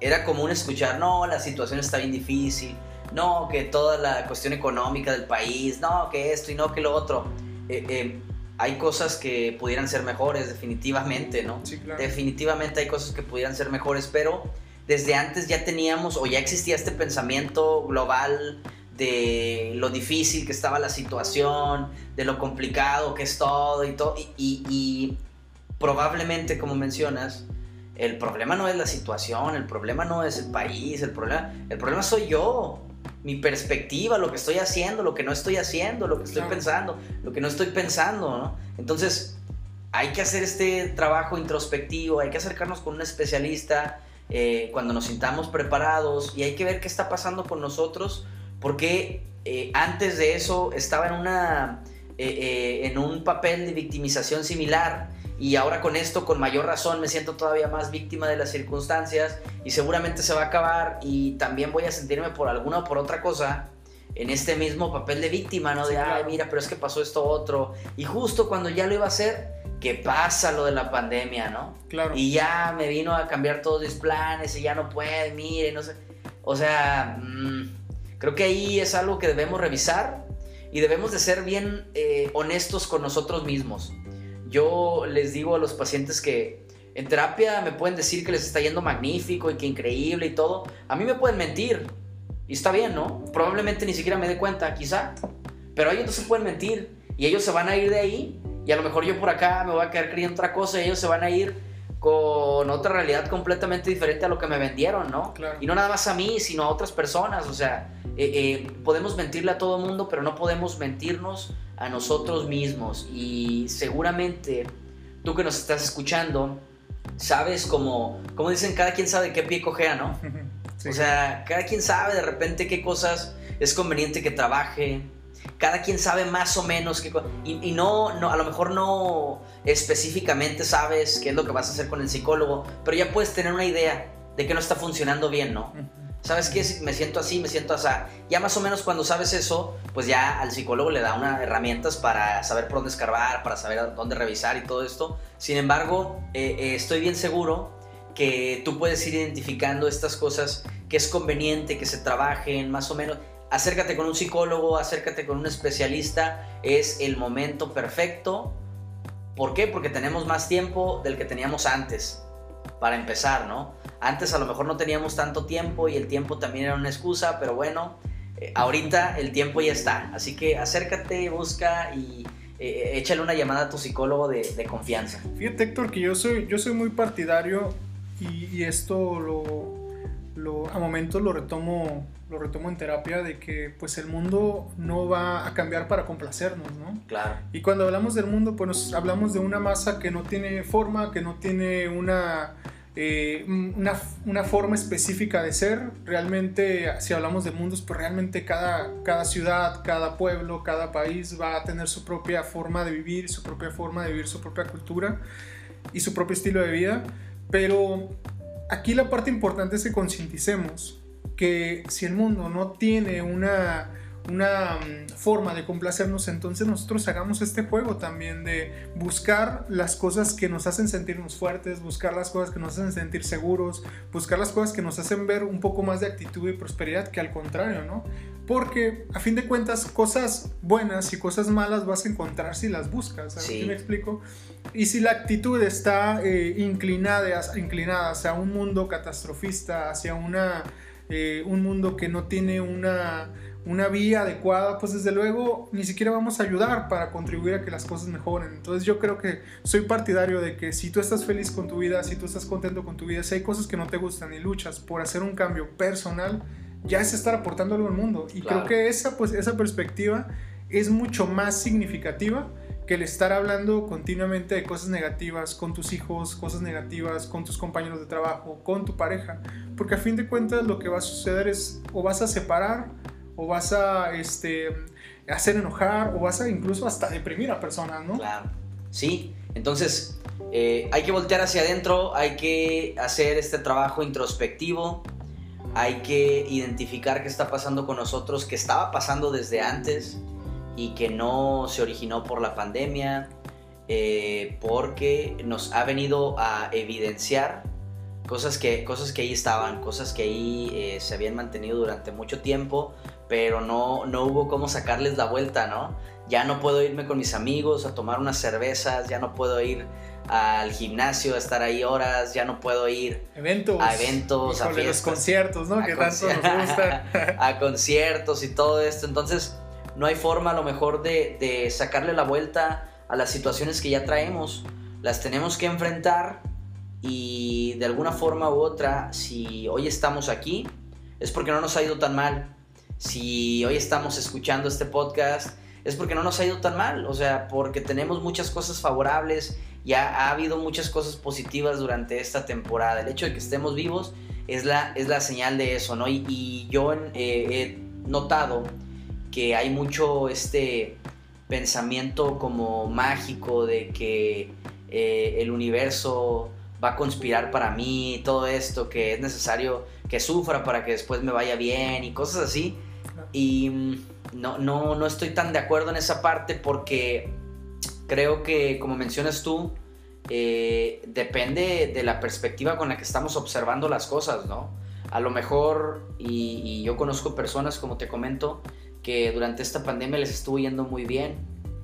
era común escuchar, no, la situación está bien difícil, no, que toda la cuestión económica del país, no, que esto y no, que lo otro. Eh, eh, hay cosas que pudieran ser mejores, definitivamente, ¿no? Sí, claro. Definitivamente hay cosas que pudieran ser mejores, pero desde antes ya teníamos o ya existía este pensamiento global de lo difícil que estaba la situación, de lo complicado que es todo y todo. y probablemente, como mencionas, el problema no es la situación, el problema no es el país, el problema, el problema soy yo, mi perspectiva, lo que estoy haciendo, lo que no estoy haciendo, lo que estoy pensando, lo que no estoy pensando, ¿no? Entonces, hay que hacer este trabajo introspectivo, hay que acercarnos con un especialista eh, cuando nos sintamos preparados y hay que ver qué está pasando con nosotros, porque eh, antes de eso estaba en una... Eh, en un papel de victimización similar y ahora con esto, con mayor razón, me siento todavía más víctima de las circunstancias y seguramente se va a acabar y también voy a sentirme por alguna o por otra cosa en este mismo papel de víctima, ¿no? De, ay, mira, pero es que pasó esto otro. Y justo cuando ya lo iba a hacer, que pasa lo de la pandemia, ¿no? Claro. Y ya me vino a cambiar todos mis planes y ya no puede, mire, no sé. O sea, mm, creo que ahí es algo que debemos revisar y debemos de ser bien eh, honestos con nosotros mismos. Yo les digo a los pacientes que en terapia me pueden decir que les está yendo magnífico y que increíble y todo. A mí me pueden mentir. Y está bien, ¿no? Probablemente ni siquiera me dé cuenta, quizá. Pero ellos no se pueden mentir. Y ellos se van a ir de ahí. Y a lo mejor yo por acá me voy a quedar creyendo otra cosa y ellos se van a ir con otra realidad completamente diferente a lo que me vendieron, ¿no? Y no nada más a mí, sino a otras personas. O sea, eh, eh, podemos mentirle a todo mundo, pero no podemos mentirnos a nosotros mismos. Y seguramente tú que nos estás escuchando, sabes como, como dicen, cada quien sabe qué pie cojea, ¿no? O sea, cada quien sabe de repente qué cosas es conveniente que trabaje. Cada quien sabe más o menos qué y, y no, no, a lo mejor no específicamente sabes qué es lo que vas a hacer con el psicólogo, pero ya puedes tener una idea de que no está funcionando bien, ¿no? ¿Sabes qué? Me siento así, me siento así. Ya más o menos cuando sabes eso, pues ya al psicólogo le da unas herramientas para saber por dónde escarbar, para saber dónde revisar y todo esto. Sin embargo, eh, eh, estoy bien seguro que tú puedes ir identificando estas cosas que es conveniente que se trabajen más o menos. Acércate con un psicólogo, acércate con un especialista, es el momento perfecto. ¿Por qué? Porque tenemos más tiempo del que teníamos antes, para empezar, ¿no? Antes a lo mejor no teníamos tanto tiempo y el tiempo también era una excusa, pero bueno, eh, ahorita el tiempo ya está. Así que acércate, busca y eh, échale una llamada a tu psicólogo de, confianza. Fíjate Héctor que yo soy, yo soy muy partidario y, esto lo, a momentos lo retomo, lo retomo en terapia de que pues el mundo no va a cambiar para complacernos, ¿no? Claro. Y cuando hablamos del mundo pues hablamos de una masa que no tiene forma, que no tiene una eh, una, una, forma específica de ser. Realmente, si hablamos de mundos, pues realmente cada, cada ciudad, cada pueblo, cada país va a tener su propia forma de vivir, su propia forma de vivir, su propia cultura y su propio estilo de vida. Pero aquí la parte importante es que concienticemos que si el mundo no tiene una una mm, forma de complacernos, entonces nosotros hagamos este juego también de buscar las cosas que nos hacen sentirnos fuertes, buscar las cosas que nos hacen sentir seguros, buscar las cosas que nos hacen ver un poco más de actitud y prosperidad que al contrario, ¿no? Porque a fin de cuentas cosas buenas y cosas malas vas a encontrar si las buscas, ¿sabes me explico? Y si la actitud está eh, inclinada, inclinada hacia un mundo catastrofista, hacia una eh, un mundo que no tiene una, una vía adecuada, pues desde luego ni siquiera vamos a ayudar para contribuir a que las cosas mejoren. Entonces yo creo que soy partidario de que si tú estás feliz con tu vida, si tú estás contento con tu vida, si hay cosas que no te gustan y luchas por hacer un cambio personal, ya es estar aportando algo al mundo. Y creo que esa, pues, esa perspectiva es mucho más significativa que el estar hablando continuamente de cosas negativas con tus hijos, cosas negativas con tus compañeros de trabajo, con tu pareja, porque a fin de cuentas lo que va a suceder es o vas a separar o vas a este, hacer enojar o vas a incluso hasta deprimir a personas, ¿no? Claro, sí, entonces eh, hay que voltear hacia adentro, hay que hacer este trabajo introspectivo, hay que identificar qué está pasando con nosotros, qué estaba pasando desde antes y que no se originó por la pandemia, eh, porque nos ha venido a evidenciar cosas que, cosas que ahí estaban, cosas que ahí eh, se habían mantenido durante mucho tiempo, pero no, no hubo cómo sacarles la vuelta, ¿no? Ya no puedo irme con mis amigos a tomar unas cervezas, ya no puedo ir al gimnasio a estar ahí horas, ya no puedo ir eventos, a eventos, a los conciertos, ¿no? Que tanto nos gusta. a conciertos y todo esto. Entonces, no hay forma a lo mejor de, sacarle la vuelta a las situaciones que ya traemos. Las tenemos que enfrentar y de alguna forma u otra, si hoy estamos aquí, es porque no nos ha ido tan mal. Si hoy estamos escuchando este podcast, es porque no nos ha ido tan mal. O sea, porque tenemos muchas cosas favorables, ya ha habido muchas cosas positivas durante esta temporada. El hecho de que estemos vivos es la, es la señal de eso, ¿no? Y, yo eh, he notado que hay mucho este pensamiento como mágico de que eh, el universo va a conspirar para mí, todo esto, que es necesario que sufra para que después me vaya bien y cosas así. Y mm, no, no, no estoy tan de acuerdo en esa parte porque creo que, como mencionas tú, eh, depende de la perspectiva con la que estamos observando las cosas, ¿no? A lo mejor, y, y yo conozco personas, como te comento, que durante esta pandemia les estuvo yendo muy bien.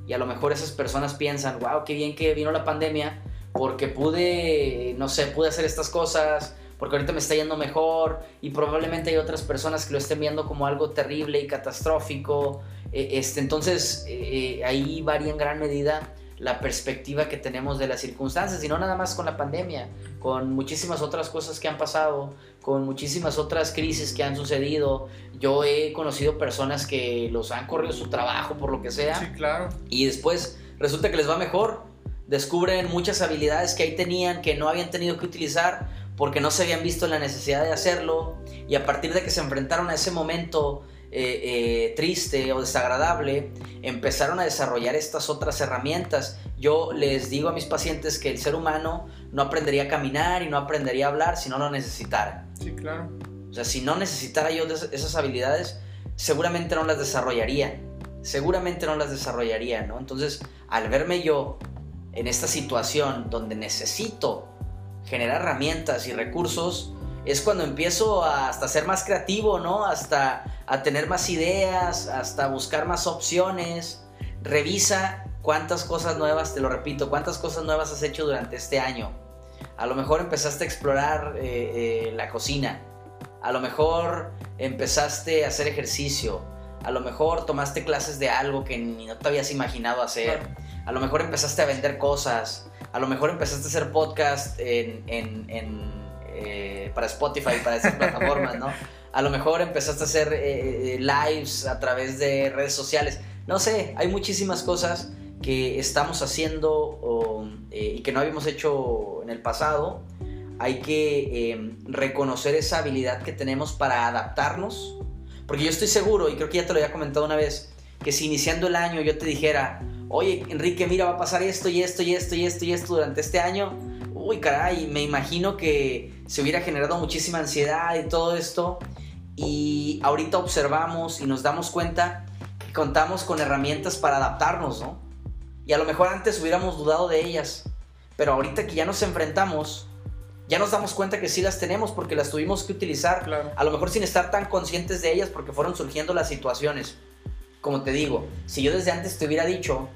Y a lo mejor esas personas piensan, wow, qué bien que vino la pandemia, porque pude, no sé, pude hacer estas cosas, porque ahorita me está yendo mejor. Y probablemente hay otras personas que lo estén viendo como algo terrible y catastrófico. E, este, entonces, eh, eh, ahí varía en gran medida la perspectiva que tenemos de las circunstancias, y no nada más con la pandemia, con muchísimas otras cosas que han pasado, con muchísimas otras crisis que han sucedido. Yo he conocido personas que los han corrido su trabajo por lo que sea. Sí, claro. Y después resulta que les va mejor. Descubren muchas habilidades que ahí tenían que no habían tenido que utilizar porque no se habían visto en la necesidad de hacerlo. Y a partir de que se enfrentaron a ese momento eh, eh, triste o desagradable, empezaron a desarrollar estas otras herramientas. Yo les digo a mis pacientes que el ser humano no aprendería a caminar y no aprendería a hablar si no lo necesitara. Sí, claro. O sea, si no necesitara yo esas habilidades, seguramente no las desarrollaría. Seguramente no las desarrollaría, ¿no? Entonces, al verme yo en esta situación donde necesito generar herramientas y recursos, es cuando empiezo a hasta ser más creativo, ¿no? Hasta a tener más ideas, hasta buscar más opciones. Revisa cuántas cosas nuevas, te lo repito, cuántas cosas nuevas has hecho durante este año. A lo mejor empezaste a explorar eh, eh, la cocina. A lo mejor empezaste a hacer ejercicio. A lo mejor tomaste clases de algo que ni no te habías imaginado hacer. A lo mejor empezaste a vender cosas. A lo mejor empezaste a hacer podcast en eh, para Spotify, para esas plataformas, ¿no? A lo mejor empezaste a hacer eh, eh, lives a través de redes sociales. No sé, hay muchísimas cosas que estamos haciendo y que no habíamos hecho en el pasado. Hay que reconocer esa habilidad que tenemos para adaptarnos. Porque yo estoy seguro, y creo que ya te lo había comentado una vez, que si iniciando el año yo te dijera, oye Enrique, mira, va a pasar esto y esto y esto y esto y esto durante este año, uy, caray, me imagino que se hubiera generado muchísima ansiedad y todo esto. Y ahorita observamos y nos damos cuenta que contamos con herramientas para adaptarnos, ¿no? Y a lo mejor antes hubiéramos dudado de ellas, pero ahorita que ya nos enfrentamos, ya nos damos cuenta que sí las tenemos porque las tuvimos que utilizar, a lo mejor sin estar tan conscientes de ellas porque fueron surgiendo las situaciones. Como te digo, si yo desde antes te hubiera dicho,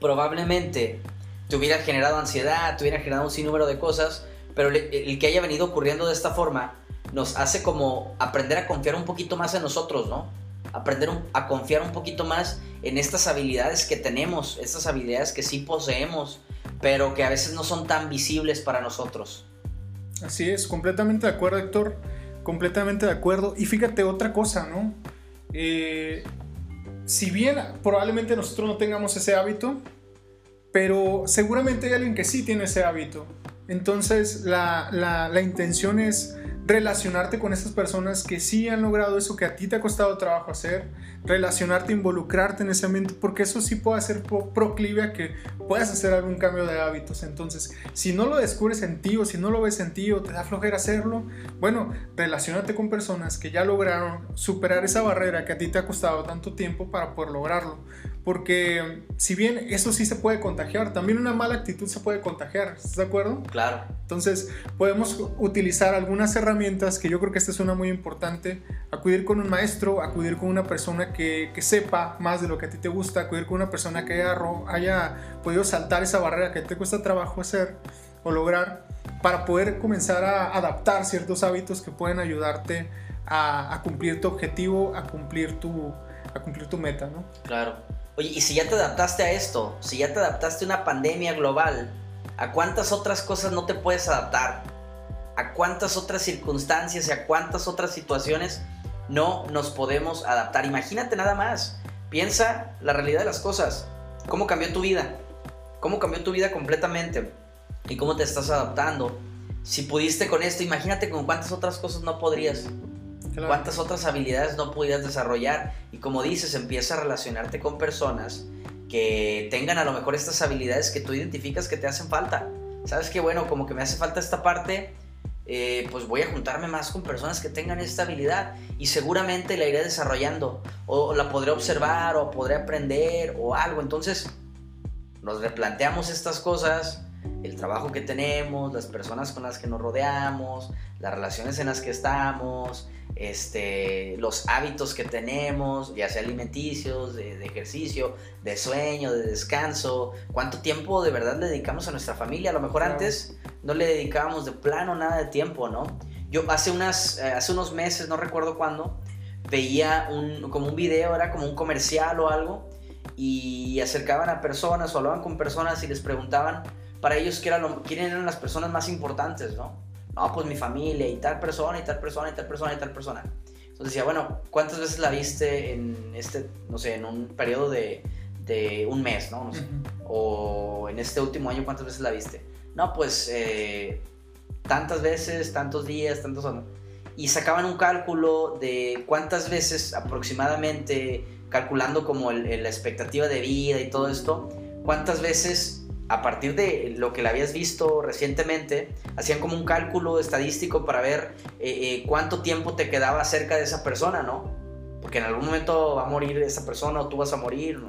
probablemente te hubiera generado ansiedad, te hubiera generado un sinnúmero de cosas, pero el que haya venido ocurriendo de esta forma nos hace como aprender a confiar un poquito más en nosotros, ¿no? Aprender a confiar un poquito más en estas habilidades que tenemos, estas habilidades que sí poseemos, pero que a veces no son tan visibles para nosotros. Así es, completamente de acuerdo, Héctor, completamente de acuerdo. Y fíjate otra cosa, ¿no? Eh, si bien probablemente nosotros no tengamos ese hábito, pero seguramente hay alguien que sí tiene ese hábito. Entonces la, la intención es relacionarte con esas personas que sí han logrado eso que a ti te ha costado trabajo hacer, relacionarte, involucrarte en ese ambiente, porque eso sí puede ser proclive a que puedas hacer algún cambio de hábitos. Entonces, si no lo descubres en ti o si no lo ves en ti o te da flojera hacerlo, bueno, relacionate con personas que ya lograron superar esa barrera que a ti te ha costado tanto tiempo para poder lograrlo. Porque si bien eso sí se puede contagiar, también una mala actitud se puede contagiar, ¿estás de acuerdo? Claro. Entonces podemos utilizar algunas herramientas que yo creo que esta es una muy importante, acudir con un maestro, acudir con una persona que, sepa más de lo que a ti te gusta, acudir con una persona que haya, haya podido saltar esa barrera que te cuesta trabajo hacer o lograr para poder comenzar a adaptar ciertos hábitos que pueden ayudarte a, a cumplir tu objetivo, a cumplir tu, a cumplir tu meta, ¿no? Claro. Oye, y si ya te adaptaste a esto, si ya te adaptaste a una pandemia global, ¿a cuántas otras cosas no te puedes adaptar? ¿A cuántas otras circunstancias y a cuántas otras situaciones no nos podemos adaptar? Imagínate nada más. Piensa la realidad de las cosas. ¿Cómo cambió tu vida? ¿Cómo cambió tu vida completamente? ¿Y cómo te estás adaptando? Si pudiste con esto, imagínate con cuántas otras cosas no podrías. ¿Cuántas otras habilidades no pudieras desarrollar? Y como dices, empieza a relacionarte con personas que tengan a lo mejor estas habilidades que tú identificas que te hacen falta. Sabes que bueno, como que me hace falta esta parte, eh, pues voy a juntarme más con personas que tengan esta habilidad y seguramente la iré desarrollando o la podré observar o podré aprender o algo. Entonces nos replanteamos estas cosas, el trabajo que tenemos, las personas con las que nos rodeamos, las relaciones en las que estamos, este, los hábitos que tenemos, ya sea alimenticios, de, ejercicio, de sueño, de descanso, cuánto tiempo de verdad le dedicamos a nuestra familia. A lo mejor antes no le dedicábamos de plano nada de tiempo, ¿no? Yo hace, unas, eh, hace unos meses, no recuerdo cuándo, veía un, como un video, era como un comercial o algo, y acercaban a personas o hablaban con personas y les preguntaban para ellos qué, era lo, quién eran las personas más importantes, ¿no? no, pues mi familia y tal persona y tal persona y tal persona y tal persona. Entonces decía, bueno, ¿cuántas veces la viste en este, no sé, en un periodo de, de un mes, ¿no? O en este último año, ¿cuántas veces la viste? No, pues eh, tantas veces, tantos días, tantos años. Y sacaban un cálculo de cuántas veces aproximadamente, calculando como la expectativa de vida y todo esto, cuántas veces a partir de lo que le habías visto recientemente, hacían como un cálculo estadístico para ver eh, eh, cuánto tiempo te quedaba cerca de esa persona, ¿no? Porque en algún momento va a morir esa persona o tú vas a morir,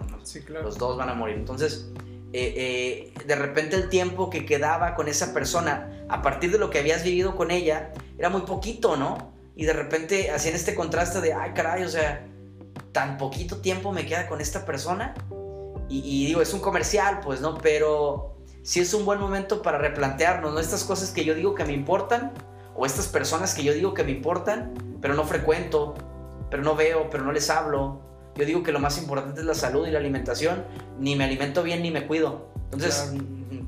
los dos van a morir. Entonces, eh, de repente el tiempo que quedaba con esa persona, a partir de lo que habías vivido con ella, era muy poquito, ¿no? Y de repente hacían este contraste de, ay caray, o sea, tan poquito tiempo me queda con esta persona y, digo, es un comercial, pues, ¿no? Pero sí es un buen momento para replantearnos, ¿no? Estas cosas que yo digo que me importan, o estas personas que yo digo que me importan, pero no frecuento, pero no veo, pero no les hablo. Yo digo que lo más importante es la salud y la alimentación. Ni me alimento bien ni me cuido. Entonces,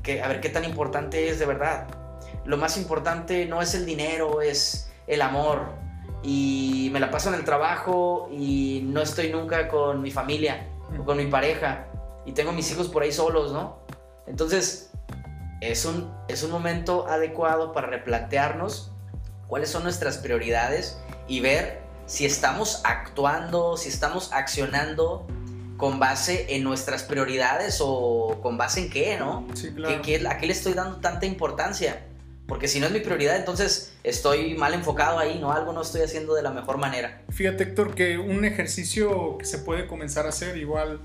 que, a ver qué tan importante es de verdad. Lo más importante no es el dinero, es el amor. Y me la paso en el trabajo y no estoy nunca con mi familia o con mi pareja y tengo mis hijos por ahí solos, ¿no? Entonces, es un, es un momento adecuado para replantearnos cuáles son nuestras prioridades y ver si estamos actuando, si estamos accionando con base en nuestras prioridades o con base en qué, ¿no? Sí, claro. ¿A qué le estoy dando tanta importancia? Porque si no es mi prioridad, entonces estoy mal enfocado ahí, ¿no? Algo no estoy haciendo de la mejor manera. Fíjate, Héctor, que un ejercicio que se puede comenzar a hacer igual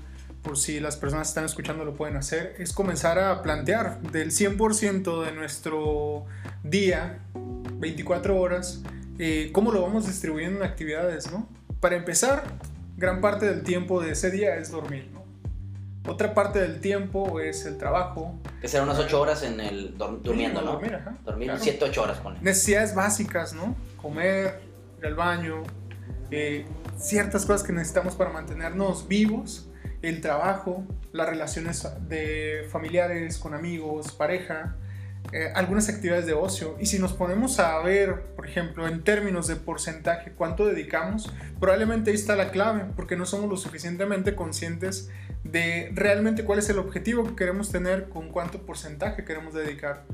por si las personas que están escuchando lo pueden hacer, es comenzar a plantear del 100% de nuestro día, 24 horas, eh, cómo lo vamos distribuyendo en actividades, ¿no? Para empezar, gran parte del tiempo de ese día es dormir, ¿no? Otra parte del tiempo es el trabajo. Que serán unas 8 horas en el durmiendo, ¿no? Dormir, Dormir 7, 8 horas, con Necesidades básicas, ¿no? comer, ir al baño, eh, ciertas cosas que necesitamos para mantenernos vivos, el trabajo, las relaciones de familiares, con amigos, pareja, eh, algunas actividades de ocio. Y si nos ponemos a ver, por ejemplo, en términos de porcentaje, cuánto dedicamos, probablemente ahí está la clave, porque no somos lo suficientemente conscientes de realmente cuál es el objetivo que queremos tener, con cuánto porcentaje queremos dedicar.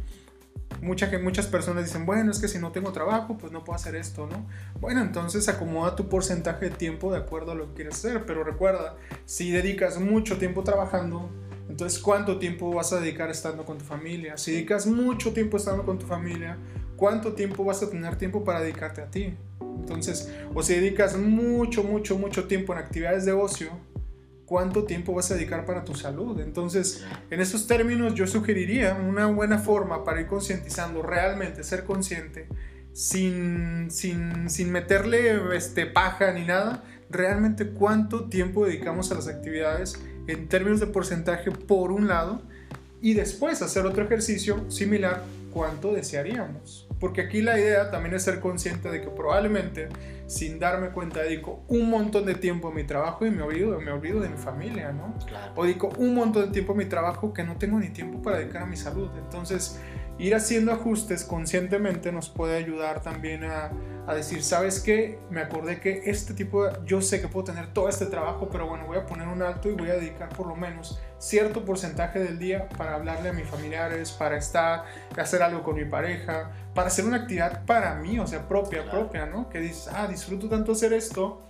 Mucha, muchas personas dicen, bueno, es que si no tengo trabajo, pues no puedo hacer esto, ¿no? Bueno, entonces acomoda tu porcentaje de tiempo de acuerdo a lo que quieres hacer, pero recuerda, si dedicas mucho tiempo trabajando, entonces, ¿cuánto tiempo vas a dedicar estando con tu familia? Si dedicas mucho tiempo estando con tu familia, ¿cuánto tiempo vas a tener tiempo para dedicarte a ti? Entonces, o si dedicas mucho, mucho, mucho tiempo en actividades de ocio, ¿cuánto tiempo vas a dedicar para tu salud? Entonces, en esos términos yo sugeriría una buena forma para ir concientizando, realmente ser consciente, sin, sin, sin meterle este, paja ni nada, realmente cuánto tiempo dedicamos a las actividades en términos de porcentaje por un lado y después hacer otro ejercicio similar cuánto desearíamos. Porque aquí la idea también es ser consciente de que probablemente sin darme cuenta dedico un montón de tiempo a mi trabajo y me olvido, me olvido de mi familia, ¿no? O dedico un montón de tiempo a mi trabajo que no tengo ni tiempo para dedicar a mi salud. Entonces, ir haciendo ajustes conscientemente nos puede ayudar también a, a, decir, ¿sabes qué? Me acordé que este tipo, de, yo sé que puedo tener todo este trabajo, pero bueno, voy a poner un alto y voy a dedicar por lo menos cierto porcentaje del día para hablarle a mis familiares, para estar, hacer algo con mi pareja, para hacer una actividad para mí, o sea, propia, propia, ¿no? Que dices, ah, disfruto tanto hacer esto,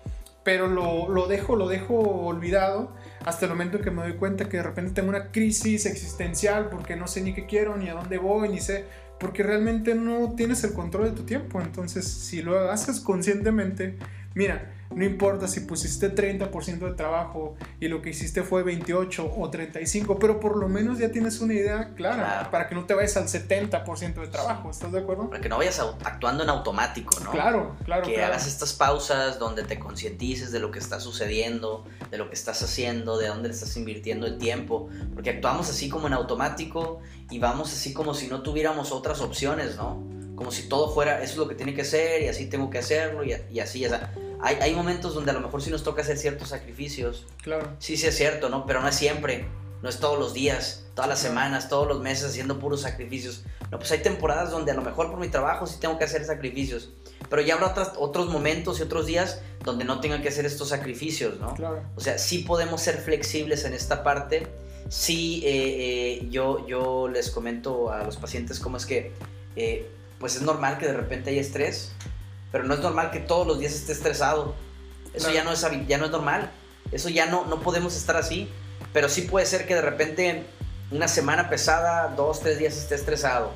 pero lo, lo dejo, lo dejo olvidado hasta el momento en que me doy cuenta que de repente tengo una crisis existencial porque no sé ni qué quiero, ni a dónde voy, ni sé, porque realmente no tienes el control de tu tiempo. Entonces, si lo haces conscientemente, mira, no importa si pusiste 30% de trabajo y lo que hiciste fue 28 o 35, pero por lo menos ya tienes una idea clara para que no te vayas al 70% de trabajo. ¿Estás de acuerdo? Para que no vayas actuando en automático, ¿no? Claro, claro. Que hagas estas pausas donde te concientices de lo que está sucediendo, de lo que estás haciendo, de dónde le estás invirtiendo el tiempo. Porque actuamos así como en automático y vamos así como si no tuviéramos otras opciones, ¿no? Como si todo fuera, eso es lo que tiene que ser y así tengo que hacerlo y, y así, ya hay, hay, momentos donde a lo mejor sí nos toca hacer ciertos sacrificios. Claro. Sí, sí es cierto, ¿no? Pero no es siempre. No es todos los días, todas las semanas, todos los meses haciendo puros sacrificios. No, pues hay temporadas donde a lo mejor por mi trabajo sí tengo que hacer sacrificios. Pero ya habrá otros, otros momentos y otros días donde no tenga que hacer estos sacrificios, ¿no? Claro. O sea, sí podemos ser flexibles en esta parte. Sí, eh, eh, yo, yo les comento a los pacientes cómo es que, eh, pues es normal que de repente haya estrés pero no es normal que todos los días esté estresado. Eso ya, no es, ya no es normal. Eso ya no, no podemos estar así. Pero sí puede ser que de repente una semana pesada, dos, tres días esté estresado.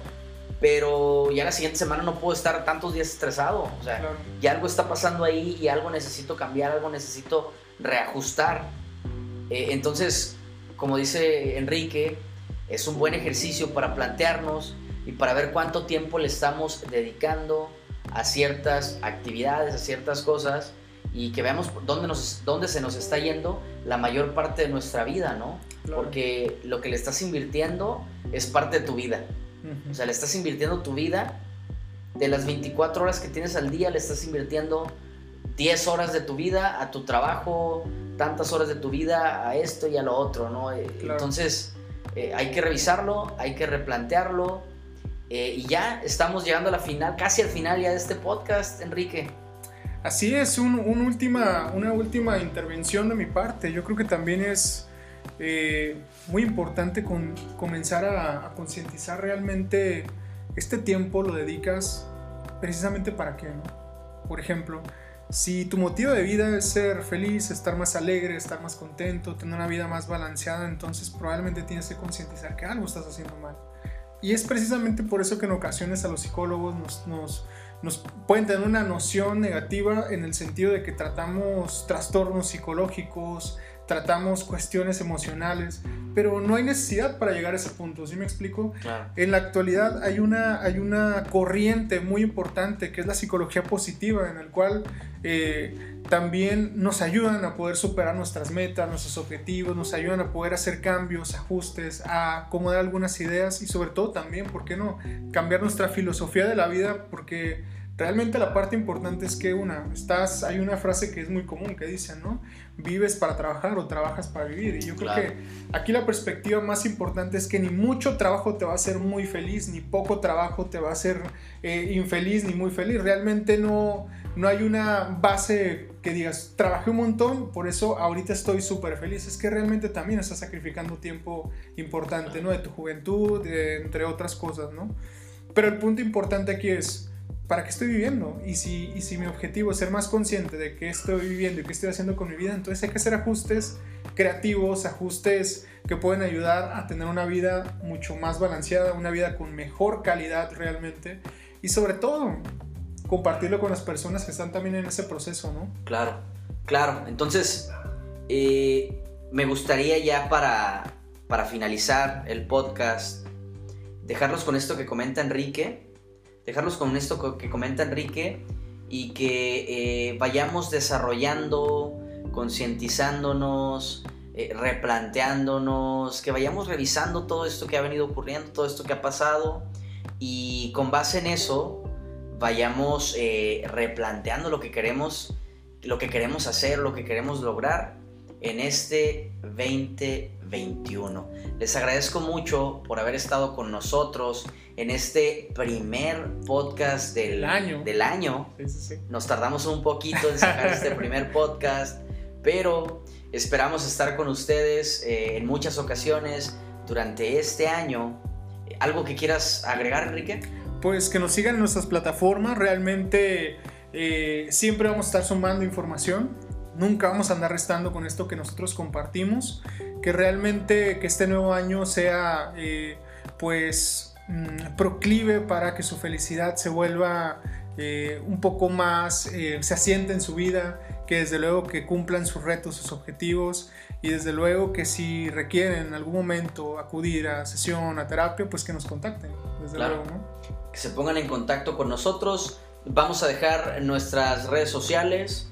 Pero ya la siguiente semana no puedo estar tantos días estresado. O sea, ya algo está pasando ahí y algo necesito cambiar, algo necesito reajustar. Eh, entonces, como dice Enrique, es un buen ejercicio para plantearnos y para ver cuánto tiempo le estamos dedicando a ciertas actividades, a ciertas cosas y que veamos dónde, nos, dónde se nos está yendo la mayor parte de nuestra vida, ¿no? Porque lo que le estás invirtiendo es parte de tu vida. O sea, le estás invirtiendo tu vida. De las 24 horas que tienes al día, le estás invirtiendo 10 horas de tu vida a tu trabajo, tantas horas de tu vida a esto y a lo otro, ¿no? Eh, entonces, eh, hay que revisarlo, hay que replantearlo eh, y ya estamos llegando a la final, casi al final ya de este podcast, Enrique. Así es, un, última, una última intervención de mi parte. Yo creo que también es eh, muy importante con, comenzar a, concientizar realmente este tiempo lo dedicas precisamente para qué. Por ejemplo, si tu motivo de vida es ser feliz, estar más alegre, estar más contento, tener una vida más balanceada, entonces probablemente tienes que concientizar que algo estás haciendo mal. Y es precisamente por eso que en ocasiones a los psicólogos nos, nos, nos, pueden tener una noción negativa en el sentido de que tratamos trastornos psicológicos, tratamos cuestiones emocionales, pero no hay necesidad para llegar a ese punto, ¿sí me explico? En la actualidad hay una, hay una corriente muy importante que es la psicología positiva, en el cual eh, también nos ayudan a poder superar nuestras metas, nuestros objetivos, nos ayudan a poder hacer cambios, ajustes, a acomodar algunas ideas y sobre todo también, ¿por qué no? Cambiar nuestra filosofía de la vida porque realmente la parte importante es que una, estás, hay una frase que es muy común que dice, ¿no? Vives para trabajar o trabajas para vivir. Y yo creo que aquí la perspectiva más importante es que ni mucho trabajo te va a hacer muy feliz, ni poco trabajo te va a hacer eh, infeliz, ni muy feliz. Realmente no, no hay una base que digas, trabajé un montón, por eso ahorita estoy súper feliz. Es que realmente también estás sacrificando tiempo importante, ¿no? De tu juventud, entre otras cosas, ¿no? Pero el punto importante aquí es, ¿para qué estoy viviendo? Y si, y si mi objetivo es ser más consciente de qué estoy viviendo y qué estoy haciendo con mi vida, entonces hay que hacer ajustes creativos, ajustes que pueden ayudar a tener una vida mucho más balanceada, una vida con mejor calidad realmente. Y sobre todo, compartirlo con las personas que están también en ese proceso, ¿no? Claro, claro. Entonces, eh, me gustaría ya para, para finalizar el podcast, dejarlos con esto que comenta Enrique, dejarlos con esto que comenta Enrique y que eh, vayamos desarrollando, concientizándonos, eh, replanteándonos, que vayamos revisando todo esto que ha venido ocurriendo, todo esto que ha pasado y con base en eso vayamos eh, replanteando lo que queremos, lo que queremos hacer, lo que queremos lograr en este 2021. Les agradezco mucho por haber estado con nosotros en este primer podcast del año. Del año. Nos tardamos un poquito en sacar este primer podcast, pero esperamos estar con ustedes eh, en muchas ocasiones durante este año. ¿Algo que quieras agregar, Enrique? pues que nos sigan en nuestras plataformas. Realmente eh, siempre vamos a estar sumando información. Nunca vamos a andar restando con esto que nosotros compartimos. Que realmente que este nuevo año sea eh, pues mm, proclive para que su felicidad se vuelva eh, un poco más, se asiente en su vida, que desde luego que cumplan sus retos, sus objetivos y desde luego que si requieren en algún momento acudir a sesión, a terapia, pues que nos contacten, desde luego, ¿no? que se pongan en contacto con nosotros. Vamos a dejar nuestras redes sociales,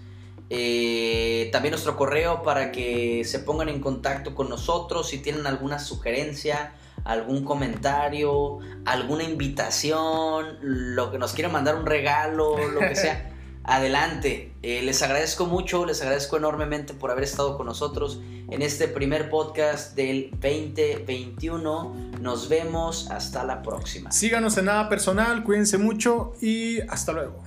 eh, también nuestro correo para que se pongan en contacto con nosotros si tienen alguna sugerencia, algún comentario, alguna invitación, lo que nos quieran mandar un regalo, lo que sea. adelante. Eh, les agradezco mucho, les agradezco enormemente por haber estado con nosotros en este primer podcast del 2021. Nos vemos hasta la próxima. Síganos en nada personal, cuídense mucho y hasta luego.